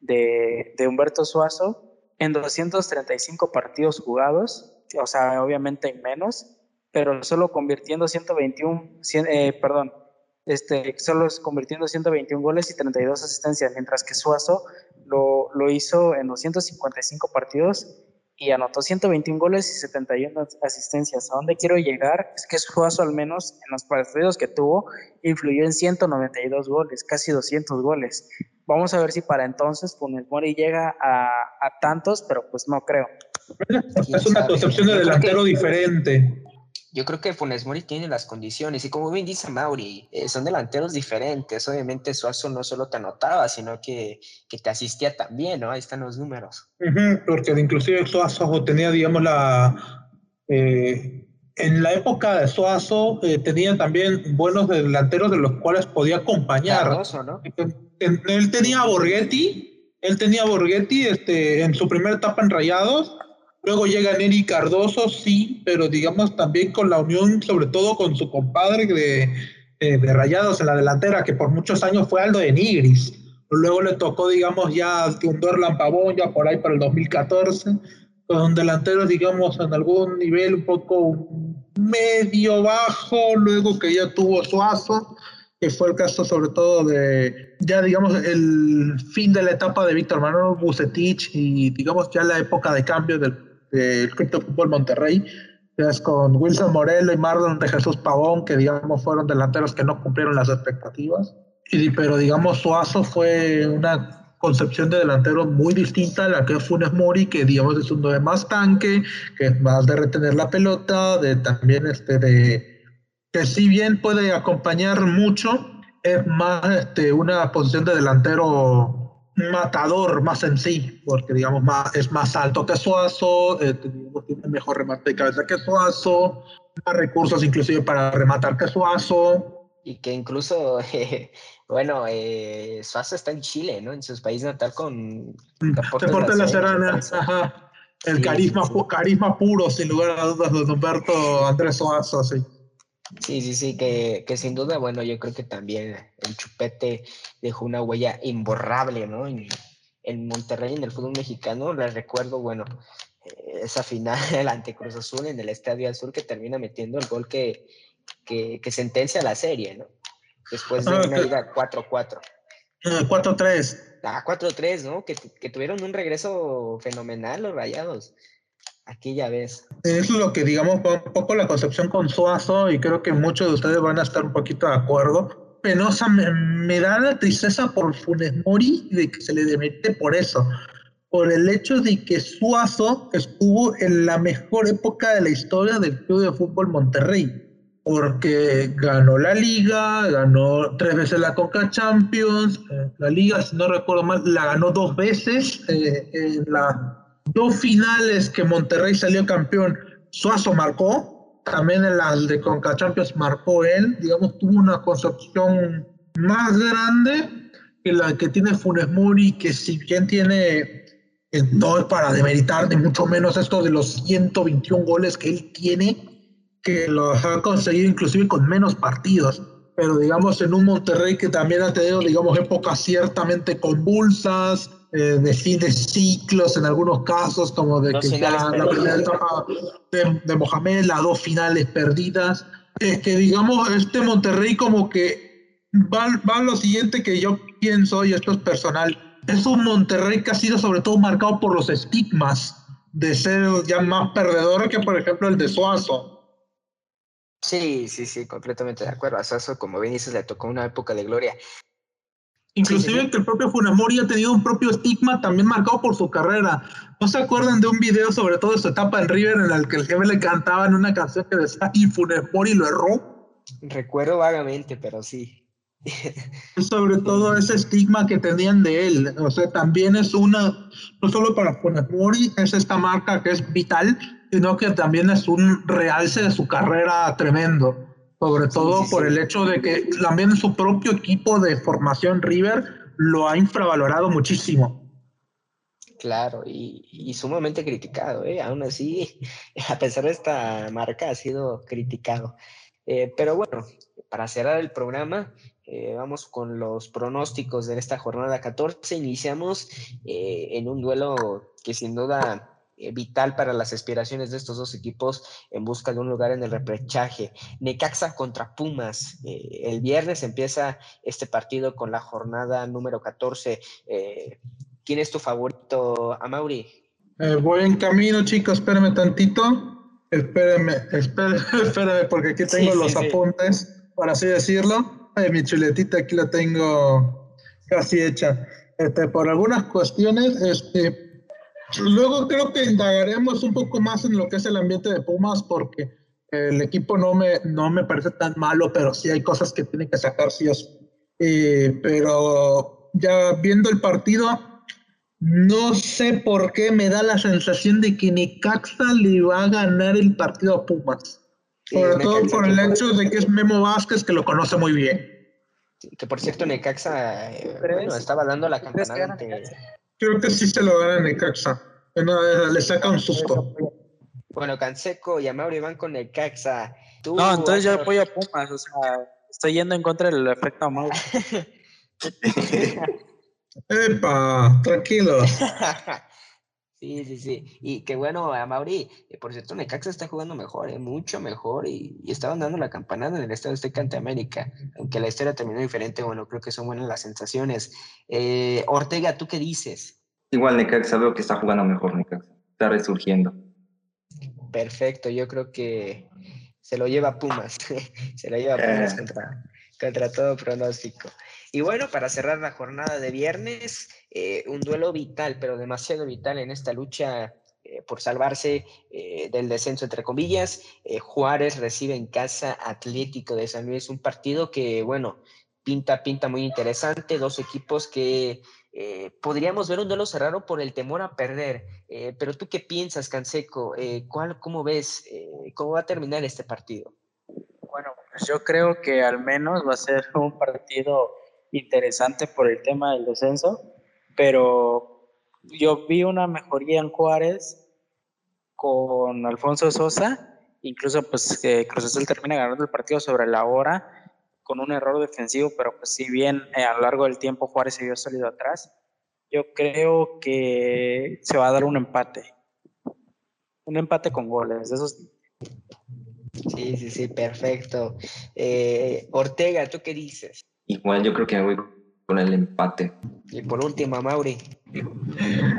de, Humberto Suazo en 235 partidos jugados, o sea, obviamente en menos, pero solo convirtiendo 121, eh, perdón, este, solo convirtiendo 121 goles y 32 asistencias, mientras que Suazo lo, lo hizo en 255 partidos y anotó 121 goles y 71 asistencias. ¿A dónde quiero llegar? Es que Suazo al menos en los partidos que tuvo influyó en 192 goles, casi 200 goles. Vamos a ver si para entonces Funes Mori llega a, a tantos, pero pues no creo. Es una concepción de delantero diferente yo creo que Funes Mori tiene las condiciones y como bien dice Mauri, eh, son delanteros diferentes. Obviamente Suazo no solo te anotaba, sino que, que te asistía también, ¿no? Ahí están los números. porque inclusive Suazo tenía, digamos, la... Eh, en la época de Suazo eh, tenía también buenos delanteros de los cuales podía acompañar. ¿no? Él tenía a Borghetti, él tenía a Borghetti este, en su primera etapa en Rayados, Luego llega Neri Cardoso, sí, pero digamos también con la unión, sobre todo con su compadre de, de, Rayados en la delantera, que por muchos años fue Aldo de Nigris. Luego le tocó, digamos, ya un Dorlan Pavón, ya por ahí para el 2014, con delanteros, digamos, en algún nivel un poco medio bajo, luego que ya tuvo Suazo, que fue el caso sobre todo de, ya digamos, el fin de la etapa de Víctor Manuel Bucetich y digamos ya la época de cambio del del Cripto Fútbol Monterrey, es con Wilson Morelo y Marlon de Jesús Pavón, que digamos fueron delanteros que no cumplieron las expectativas. Y, pero digamos Suazo fue una concepción de delantero muy distinta a la que Funes Mori, que digamos es uno de más tanque, que es más de retener la pelota, de también este de que si bien puede acompañar mucho, es más este, una posición de delantero matador más en sí, porque digamos más, es más alto que Suazo, eh, tiene mejor remate de cabeza que Suazo, más recursos inclusive para rematar que Suazo. Y que incluso, bueno, eh, Suazo está en Chile, ¿no? En su país natal con... Deportes, de la Serrana, ajá. El carisma, carisma puro, sin lugar a dudas, de Humberto Andrés Suazo, sí. Sí, sí, sí, que, que, sin duda, bueno, yo creo que también el Chupete dejó una huella imborrable, ¿no? En, en Monterrey, en el fútbol mexicano, les recuerdo, bueno, esa final ante Cruz Azul en el Estadio Azul que termina metiendo el gol que, que, que sentencia la serie, ¿no? Después de ah, una ida 4-4. 4-3. Ah, 4-3, ¿no? Que, que tuvieron un regreso fenomenal los rayados aquella vez. Es lo que digamos un poco la concepción con Suazo y creo que muchos de ustedes van a estar un poquito de acuerdo. Penosa, me, da la tristeza por Funes Mori de que se le demete por eso, por el hecho de que Suazo estuvo en la mejor época de la historia del Club de Fútbol Monterrey, porque ganó la liga, ganó tres veces la Coca Champions, eh, la liga, si no recuerdo mal, la ganó dos veces eh, en la dos finales que Monterrey salió campeón, Suazo marcó, también en las de Conca Champions marcó él, digamos, tuvo una concepción más grande que la que tiene Funes Mori, que si bien tiene, eh, no es para demeritar ni mucho menos esto de los 121 goles que él tiene, que los ha conseguido inclusive con menos partidos. Pero digamos en un Monterrey que también ha tenido, digamos, épocas ciertamente convulsas, eh, de fin de ciclos en algunos casos, como de que ya la primera etapa de, de, Mohamed, las dos finales perdidas. Es que digamos, este Monterrey como que va, va a lo siguiente que yo pienso, y esto es personal, es un Monterrey que ha sido sobre todo marcado por los estigmas de ser ya más perdedor que por ejemplo el de Suazo. Sí, sí, sí, completamente de acuerdo. A Suazo, como bien dices, le tocó una época de gloria. Inclusive que el propio Funemori ha tenido un propio estigma también marcado por su carrera. ¿No se acuerdan de un video sobre todo de su etapa en River en el que el jefe le cantaba en una canción que decía y Funemori lo erró? Recuerdo vagamente, pero sí. sobre todo ese estigma que tenían de él. O sea, también es una, no solo para Funemori, es esta marca que es vital, sino que también es un realce de su carrera tremendo sobre todo por el hecho de que también su propio equipo de formación River lo ha infravalorado muchísimo. Claro, y, sumamente criticado, ¿eh? aún así, a pesar de esta marca, ha sido criticado. Eh, pero bueno, para cerrar el programa, eh, vamos con los pronósticos de esta jornada 14. Iniciamos eh, en un duelo que sin duda vital para las aspiraciones de estos dos equipos en busca de un lugar en el repechaje. Necaxa contra Pumas. Eh, el viernes empieza este partido con la jornada número 14. Eh, ¿Quién es tu favorito, Amauri? voy en camino, chicos, espérame tantito. Espérame, espérame, porque aquí tengo los apuntes, para así decirlo. mi chuletita aquí la tengo casi hecha. Este, por algunas cuestiones, este, Luego creo que indagaremos un poco más en lo que es el ambiente de Pumas porque el equipo no me, no me parece tan malo, pero sí hay cosas que tienen que sacar sí o sí. Eh, pero ya viendo el partido, no sé por qué me da la sensación de que Necaxa le va a ganar el partido a Pumas. Sobre todo por el hecho de que es Memo Vázquez que lo conoce muy bien. que por cierto Necaxa eh, bueno, estaba dando la campanada Creo que sí se lo gana Necaxa. le saca un susto. Bueno, Canseco y Amaury van con Necaxa. no, entonces yo apoyo a Pumas. O sea, estoy yendo en contra del efecto Amaury. Epa, tranquilo. Sí, sí, sí. Y qué bueno, a Mauri, eh, por cierto, Necaxa está jugando mejor, eh, mucho mejor, y, estaban dando la campanada en el Estado de ante América, aunque la historia terminó diferente, bueno, creo que son buenas las sensaciones. Eh, Ortega, ¿tú qué dices? Igual Necaxa veo que está jugando mejor Necaxa, está resurgiendo. Perfecto, yo creo que se lo lleva Pumas, se lo lleva Pumas contra, contra todo pronóstico. Y bueno, para cerrar la jornada de viernes, eh, un duelo vital, pero demasiado vital en esta lucha eh, por salvarse eh, del descenso, entre comillas. Juárez recibe en casa Atlético de San Luis, un partido que, bueno, pinta, pinta muy interesante, dos equipos que eh, podríamos ver un duelo cerrado por el temor a perder. Eh, pero tú qué piensas, Canseco? Eh, ¿cuál, ¿Cómo ves? ¿Cómo va a terminar este partido? Bueno, pues yo creo que al menos va a ser un partido interesante por el tema del descenso, pero yo vi una mejoría en Juárez con Alfonso Sosa, incluso pues que Cruz Azul termina ganando el partido sobre la hora con un error defensivo, pero pues si bien eh, a lo largo del tiempo Juárez se vio sólido atrás, yo creo que se va a dar un empate. Un empate con goles, eso Sí, sí, sí, perfecto. Eh, Ortega, ¿tú qué dices? Igual yo creo que me voy con el empate. Y por último, Mauri.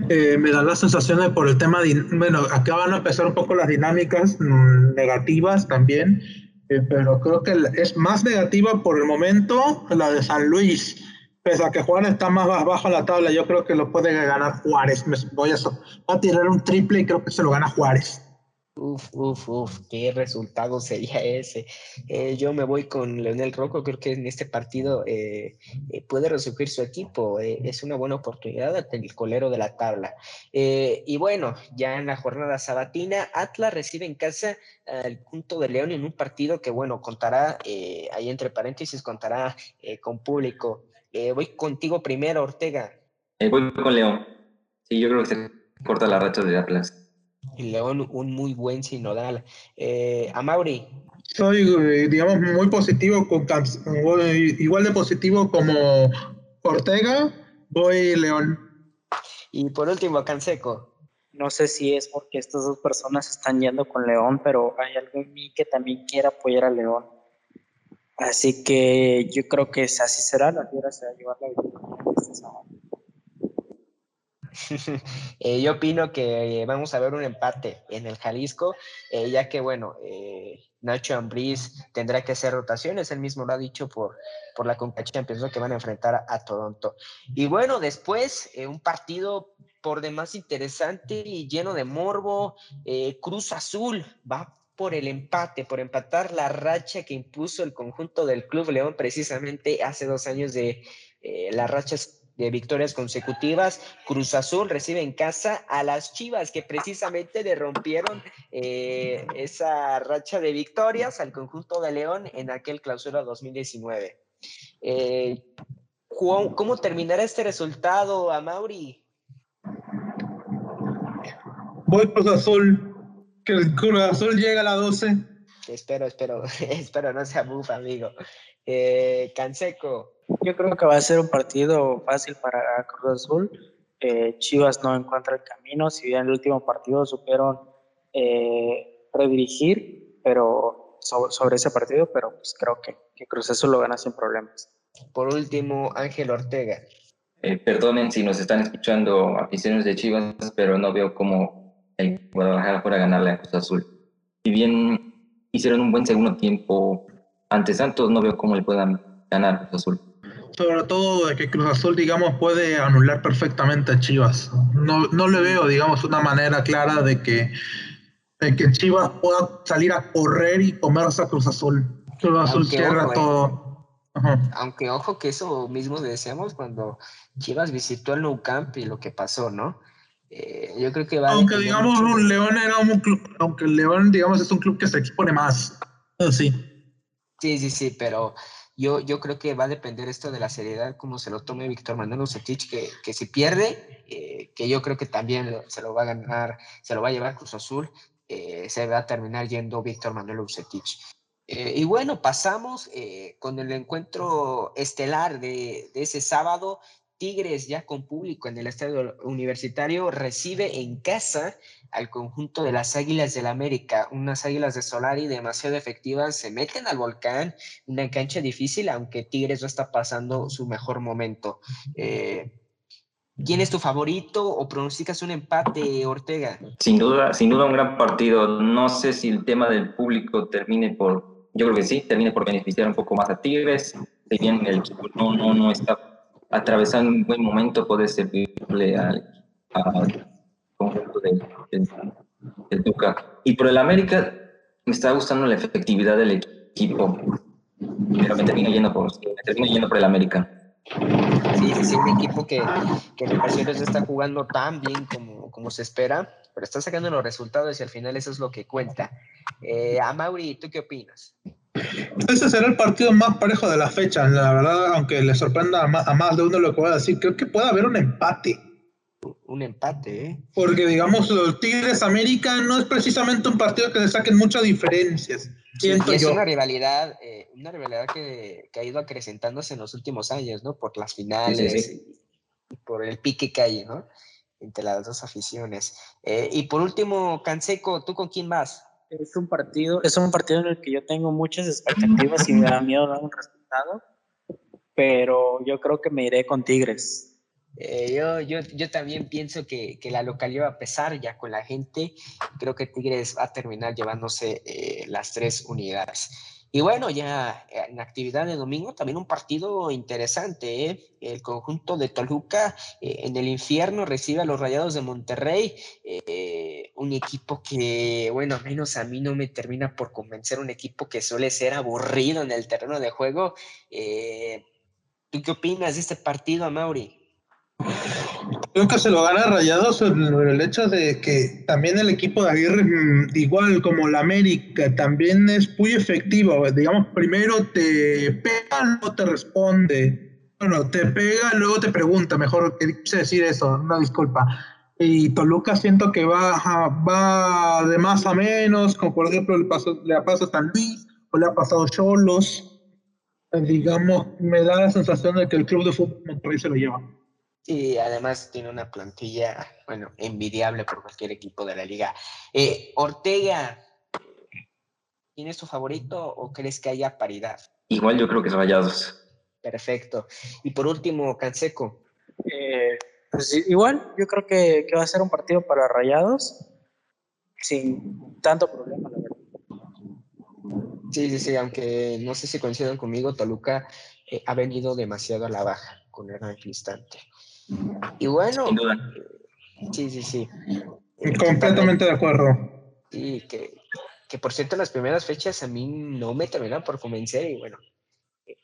Eh, me da la sensación de por el tema, de, bueno, acá van a empezar un poco las dinámicas mm, negativas también. Eh, pero creo que es más negativa por el momento la de San Luis. Pese a que Juárez está más bajo en la tabla, yo creo que lo puede ganar Juárez. Me voy a, voy a tirar un triple y creo que se lo gana Juárez. Uf, uf, uf, qué resultado sería ese. Eh, yo me voy con Leonel Rocco, creo que en este partido eh, eh, puede resurgir su equipo, es una buena oportunidad ante el colero de la tabla. y bueno, ya en la jornada sabatina, Atlas recibe en casa al punto de León en un partido que, bueno, contará, ahí entre paréntesis, contará con público. voy contigo primero, Ortega. voy con León. Sí, yo creo que se corta la racha de Atlas y León un muy buen sinodal. Eh, Mauri. Soy, eh, digamos, muy positivo, con, igual de positivo como Ortega, voy León. Y por último, Canseco. No sé si es porque estas dos personas están yendo con León, pero hay algo en mí que también quiere apoyar a León. Así que yo creo que así será, la tierra se va a llevar la victoria este sábado. Eh, yo opino que vamos a ver un empate en el Jalisco, eh, ya que, bueno, eh, Nacho Ambriz tendrá que hacer rotaciones, él mismo lo ha didicho por, por la Conca Champions, que van a enfrentar a, Toronto. Y bueno, después, un partido por demás interesante y lleno de morbo, Cruz Azul va por el empate, por empatar la racha que impuso el conjunto del Club León precisamente hace dos años de las rachas de victorias consecutivas. Cruz Azul recibe en casa a las Chivas, que precisamente le rompieron eh, esa racha de victorias al conjunto de León en aquel clausura 2019. Eh, ¿cómo, terminará este resultado, a Mauri? Voy Cruz Azul. Que el Cruz Azul llega a la 12. Espero, espero, espero no sea bufa, amigo. Eh, Canseco. Yo creo que va a ser un partido fácil para Cruz Azul. Eh, Chivas no encuentra el camino, si bien el último partido supieron eh, redirigir pero sobre, ese partido, pero pues creo que, Cruz Azul lo gana sin problemas. Por último, Ángel Ortega. Eh, perdonen si nos están escuchando aficionados de Chivas, pero no veo cómo el Guadalajara fuera a ganarle a Cruz Azul. Si bien hicieron un buen segundo tiempo ante Santos, no veo cómo le puedan ganar a Cruz Azul sobre todo de que Cruz Azul, digamos, puede anular perfectamente a Chivas. No, no le veo, digamos, una manera clara de que, de que Chivas pueda salir a correr y comerse a Cruz Azul. Cruz Azul cierra eh. todo. Aunque ojo que eso mismo decíamos cuando Chivas visitó el Nou Camp y lo que pasó, ¿no? Eh, yo creo que va Aunque digamos un León era un club, aunque el León digamos es un club que se expone más. Sí. Sí, sí, sí, pero yo, yo creo que va a depender esto de la seriedad, como se lo tome Víctor Manuel Ucetich, que, que si pierde, eh, que yo creo que también se lo va a ganar, se lo va a llevar Cruz Azul, eh, se va a terminar yendo Víctor Manuel Ucetich. Eh, y bueno, pasamos con el encuentro estelar de, de ese sábado, Tigres ya con público en el estadio universitario recibe en casa al conjunto de las Águilas del América, unas Águilas de Solari demasiado efectivas, se meten al volcán, una cancha difícil, aunque Tigres no está pasando su mejor momento. Eh, ¿Quién es tu favorito o pronosticas un empate, Ortega? Sin duda, sin duda un gran partido. No sé si el tema del público termine por, yo creo que sí, termine por beneficiar un poco más a Tigres. Si bien el equipo no, no, no está atravesar un buen momento puede servirle al, conjunto del, Y por el América me está gustando la efectividad del equipo. pero me termino yendo por, me termino yendo por el América. Sí, sí, sí, un equipo que, que en ocasiones está jugando tan bien como, como se espera, pero está sacando los resultados y al final eso es lo que cuenta. Eh, a Mauri, ¿tú qué opinas? Ese será el partido más parejo de la fecha, la verdad, aunque le sorprenda a más, de uno lo que voy a decir, creo que puede haber un empate. Un empate, ¿eh? Porque, digamos, los Tigres América no es precisamente un partido que le saquen muchas diferencias. Siento es una rivalidad, eh, una rivalidad que, que, ha ido acrecentándose en los últimos años, ¿no? Por las finales Y, por el pique que hay, ¿no? Entre las dos aficiones. Eh, y por último, Canseco, ¿tú con quién vas? Es un partido, es un partido en el que yo tengo muchas expectativas y me da miedo dar un resultado, pero yo creo que me iré con Tigres. Eh, yo, yo, yo, también pienso que, que, la localidad va a pesar ya con la gente. Creo que Tigres va a terminar llevándose eh, las tres unidades. Y bueno, ya en actividad de domingo, también un partido interesante. ¿eh? El conjunto de Toluca en el infierno recibe a los Rayados de Monterrey. un equipo que, bueno, menos a mí no me termina por convencer. Un equipo que suele ser aburrido en el terreno de juego. ¿Tú qué opinas de este partido, Mauri? Creo que se lo gana Rayados el hecho de que también el equipo de Aguirre, mm, igual como la América, también es muy efectivo. Digamos, primero te pega, luego te responde. Bueno, te pega, luego te pregunta, mejor quise decir eso, una disculpa. Y Toluca siento que va, va de más a menos, como por ejemplo le, pasó, le ha pasado a San Luis o le ha pasado a Cholos. Digamos, me da la sensación de que el club de fútbol Monterrey se lo lleva. Y además tiene una plantilla, bueno, envidiable por cualquier equipo de la liga. Eh, Ortega, ¿tienes tu favorito o crees que haya paridad? Igual yo creo que es Rayados. Perfecto. Y por último, Canseco. Eh, pues igual, yo creo que, va a ser un partido para Rayados sin tanto problema, la verdad. Sí, sí, sí, aunque no sé si coinciden conmigo, Toluca eh, ha venido demasiado a la baja con el instante. Y bueno, sí, sí, sí. Completamente de acuerdo. Sí, que, que por cierto, las primeras fechas a mí no me terminan por convencer y bueno,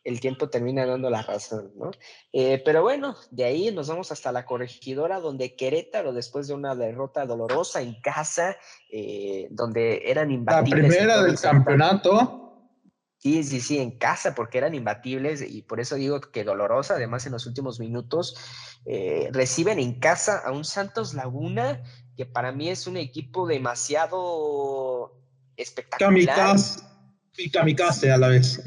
el tiempo termina dando la razón, ¿no? Eh, pero bueno, de ahí nos vamos hasta la corregidora, donde Querétaro, después de una derrota dolorosa en casa, eh, donde eran imbatibles. La primera del campeonato. Sí, sí, sí, en casa, porque eran imbatibles y por eso digo que dolorosa. Además, en los últimos minutos eh, reciben en casa a un Santos Laguna, que para mí es un equipo demasiado espectacular. Kamikaze y kamikaze a la vez.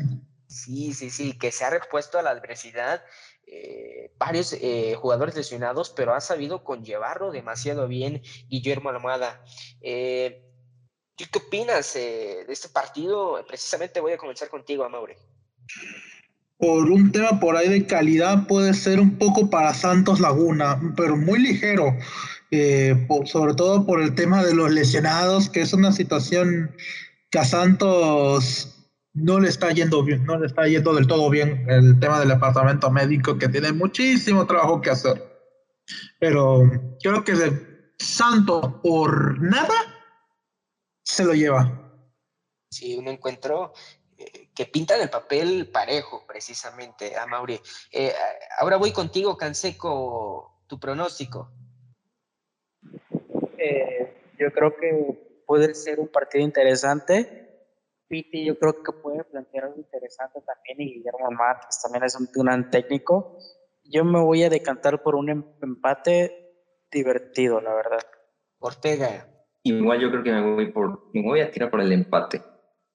Sí, sí, sí, que se ha repuesto a la adversidad. Eh, varios eh, jugadores lesionados, pero ha sabido conllevarlo demasiado bien Guillermo Almada. Eh, ¿Qué opinas eh, de este partido? Precisamente voy a comenzar contigo, Amaury. Por un tema por ahí de calidad puede ser un poco para Santos Laguna, pero muy ligero, eh, sobre todo por el tema de los lesionados, que es una situación que a Santos no le está yendo bien, no le está yendo del todo bien el tema del departamento médico, que tiene muchísimo trabajo que hacer. Pero creo que de Santos por nada se lo lleva. Sí, un encuentro eh, que pinta en el papel parejo, precisamente, a Mauri. Eh, ahora voy contigo, Canseco, tu pronóstico. Eh, yo creo que puede ser un partido interesante. Piti, yo creo que puede plantear algo interesante también. Y Guillermo Matos también es un, gran técnico. Yo me voy a decantar por un em, empate divertido, la verdad. Ortega. Igual yo creo que me voy por, me voy a tirar por el empate.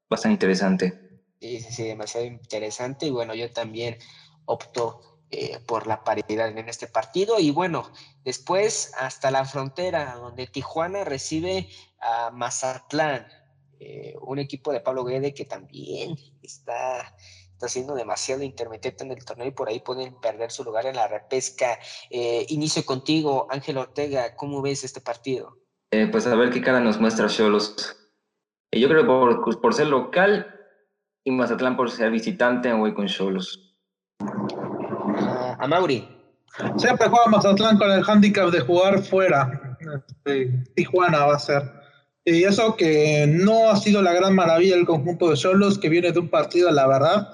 Bastante interesante. Sí, sí, sí, demasiado interesante. Y bueno, yo también opto eh, por la paridad en este partido. Y bueno, después hasta la frontera, donde Tijuana recibe a Mazatlán, eh, un equipo de Pablo Guede que también está, está siendo demasiado intermitente en el torneo y por ahí pueden perder su lugar en la repesca. Eh, inicio contigo, Ángel Ortega, ¿cómo ves este partido? Eh, pues a ver qué cara nos muestra Cholos. Eh, yo creo que por, por, ser local y Mazatlán por ser visitante, voy con Cholos. Uh, a Mauri. Siempre juega Mazatlán con el handicap de jugar fuera. Este, Tijuana va a ser. Y eso que no ha sido la gran maravilla el conjunto de Cholos, que viene de un partido, la verdad,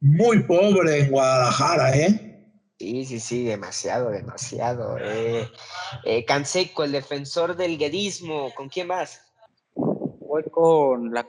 muy pobre en Guadalajara, ¿eh? Sí, sí, sí, demasiado, demasiado. Eh, eh, Canseco, el defensor del guedismo, ¿con quién vas? Voy con, la,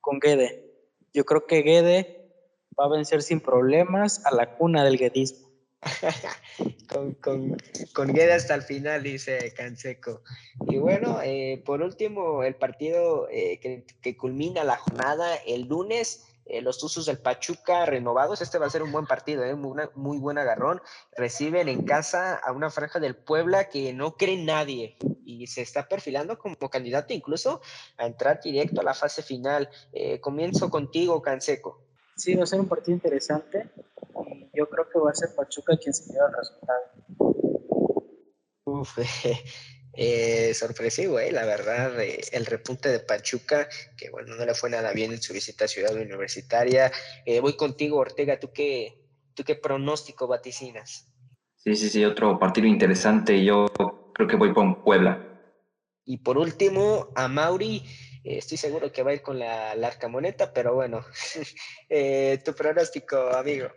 con Guede. Yo creo que Guede va a vencer sin problemas a la cuna del guedismo. con, con, con Guede hasta el final, dice Canseco. Y bueno, eh, por último, el partido eh, que, que culmina la jornada el lunes eh, los Tuzos del Pachuca renovados. Este va a ser un buen partido, ¿eh? muy, muy, buen agarrón. Reciben en casa a una franja del Puebla que no cree nadie y se está perfilando como candidato incluso a entrar directo a la fase final. Eh, comienzo contigo, Canseco. Sí, va a ser un partido interesante y yo creo que va a ser Pachuca quien se lleva el resultado. Uf, Eh, sorpresivo, eh, la verdad, eh, el repunte de Pachuca, que bueno, no le fue nada bien en su visita a Ciudad Universitaria. Eh, voy contigo, Ortega, ¿tú qué, ¿tú qué pronóstico vaticinas? Sí, sí, sí, otro partido interesante. Yo creo que voy con Puebla. Y por último, a Mauri, estoy seguro que va a ir con la, larga moneta, pero bueno, tu pronóstico, amigo.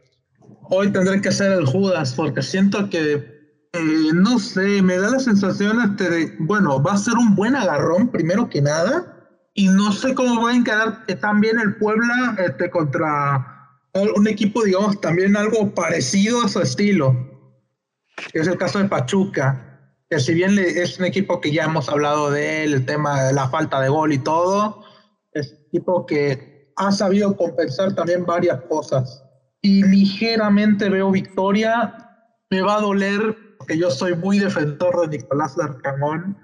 Hoy tendré que ser el Judas, porque siento que eh, no sé, me da la sensación de, bueno, va a ser un buen agarrón primero que nada, y no sé cómo va a encarar también el Puebla este, contra un equipo, digamos, también algo parecido a su estilo, que es el caso de Pachuca, que si bien es un equipo que ya hemos hablado de él, el tema de la falta de gol y todo, es un equipo que ha sabido compensar también varias cosas. Y ligeramente veo victoria, me va a doler que yo soy muy defensor de Nicolás Larcamón,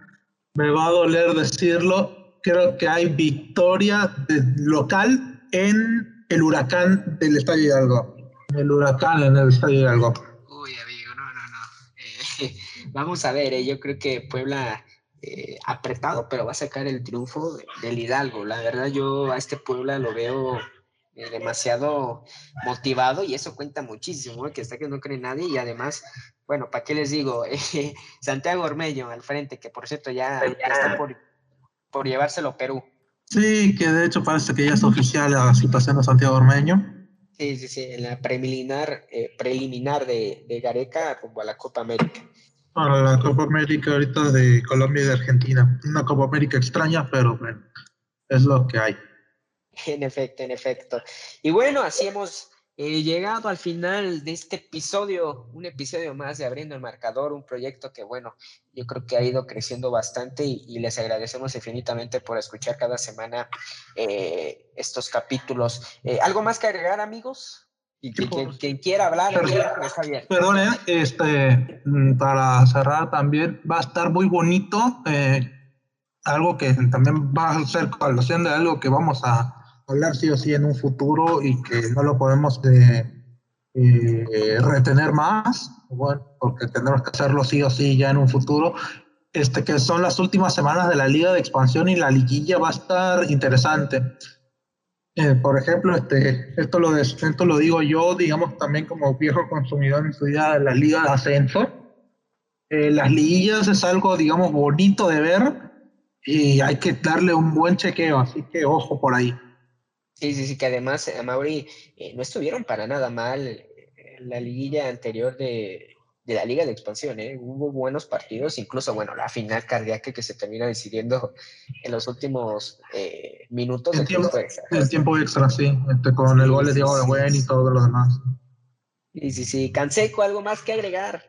me va a doler decirlo, creo que hay victoria local en el huracán del Estadio Hidalgo. El huracán en el Estadio Hidalgo. Uy, amigo, no, no, no. Eh, vamos a ver, eh, yo creo que Puebla eh, apretado, pero va a sacar el triunfo del Hidalgo. La verdad, yo a este Puebla lo veo demasiado motivado y eso cuenta muchísimo, que está que no cree nadie y además bueno, ¿para qué les digo? Santiago Ormeño al frente, que por cierto ya, está por, por, llevárselo Perú. Sí, que de hecho parece que ya es oficial la situación de Santiago Ormeño. Sí, sí, sí, en la preliminar, eh, preliminar de, de, Gareca rumbo a la Copa América. Para la Copa América ahorita de Colombia y de Argentina. Una Copa América extraña, pero bueno, es lo que hay. En efecto, en efecto. Y bueno, así hemos He llegado al final de este episodio, un episodio más de Abriendo el Marcador, un proyecto que, bueno, yo creo que ha ido creciendo bastante y, les agradecemos infinitamente por escuchar cada semana eh, estos capítulos. Eh, ¿Algo más que agregar, amigos? Y quien, quiera hablar, está bien. Perdón, este, mm, para cerrar también, va a estar muy bonito, eh, algo que también va a ser colación de algo que vamos a hablar sí o sí en un futuro y que no lo podemos eh, eh, retener más, bueno, porque tendremos que hacerlo sí o sí ya en un futuro, este, que son las últimas semanas de la liga de expansión y la liguilla va a estar interesante. Eh, por ejemplo, este, esto, lo esto lo digo yo, digamos, también como viejo consumidor en su día de la liga de ascenso. las liguillas es algo, digamos, bonito de ver y hay que darle un buen chequeo, así que ojo por ahí. Sí, sí, sí, que además, a eh, Mauri, eh, no estuvieron para nada mal en la liguilla anterior de, la Liga de Expansión, ¿eh? Hubo buenos partidos, incluso, bueno, la final cardíaca que se termina decidiendo en los últimos minutos del tiempo, extra. El tiempo extra, sí, este, con el gol de Diego de Buen y todo lo demás. Sí, sí, sí. Canseco, ¿algo más que agregar?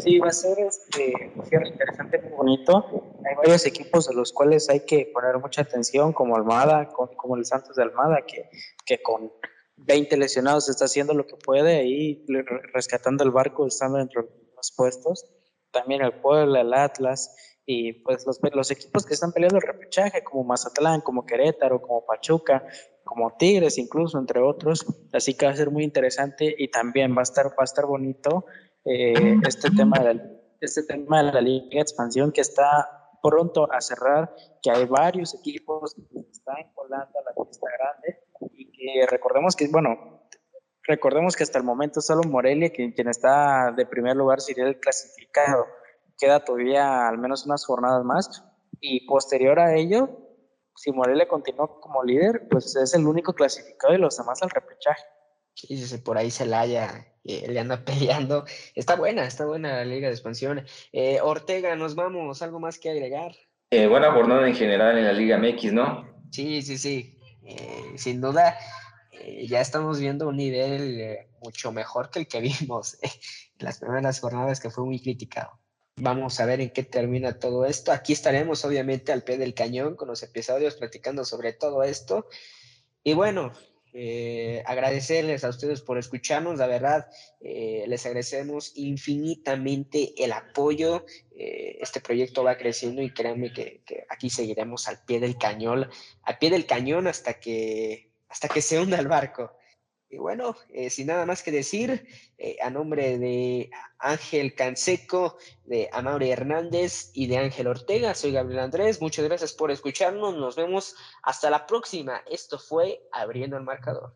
Sí, va a ser este, cierre interesante, muy bonito. Hay varios equipos de los cuales hay que poner mucha atención, como Almada, como el Santos de Almada, que, que con 20 lesionados está haciendo lo que puede ahí, rescatando el barco, estando dentro de los puestos. También el Puebla, el Atlas, y pues los, los equipos que están peleando el repechaje, como Mazatlán, como Querétaro, como Pachuca, como Tigres incluso, entre otros. Así que va a ser muy interesante y también va a estar, va a estar bonito eh, este, tema de la, este tema de la Liga de Expansión que está pronto a cerrar, que hay varios equipos que están colando a la fiesta grande y que recordemos que, bueno, recordemos que hasta el momento solo Morelia, quien, quien está de primer lugar, sería el clasificado. Queda todavía al menos unas jornadas más y posterior a ello, si Morelia continúa como líder, pues es el único clasificado y los demás al repechaje. Sí, sí, por ahí Celaya eh, le anda peleando. Está buena, está buena la Liga de Expansión. Eh, Ortega, nos vamos, ¿algo más que agregar? Eh, buena jornada en general en la Liga MX, ¿no? Sí, sí, sí. sin duda, ya estamos viendo un nivel mucho mejor que el que vimos en las primeras jornadas, que fue muy criticado. Vamos a ver en qué termina todo esto. Aquí estaremos, obviamente, al pie del cañón con los episodios platicando sobre todo esto. Y bueno, eh, agradecerles a ustedes por escucharnos, la verdad, eh, les agradecemos infinitamente el apoyo. Eh, este proyecto va creciendo y créanme que, aquí seguiremos al pie del cañón, al pie del cañón hasta que, hasta que se hunda el barco. Y bueno, sin nada más que decir, a nombre de Ángel Canseco, de Amaury Hernández y de Ángel Ortega, soy Gabriel Andrés. Muchas gracias por escucharnos. Nos vemos hasta la próxima. Esto fue Abriendo el Marcador.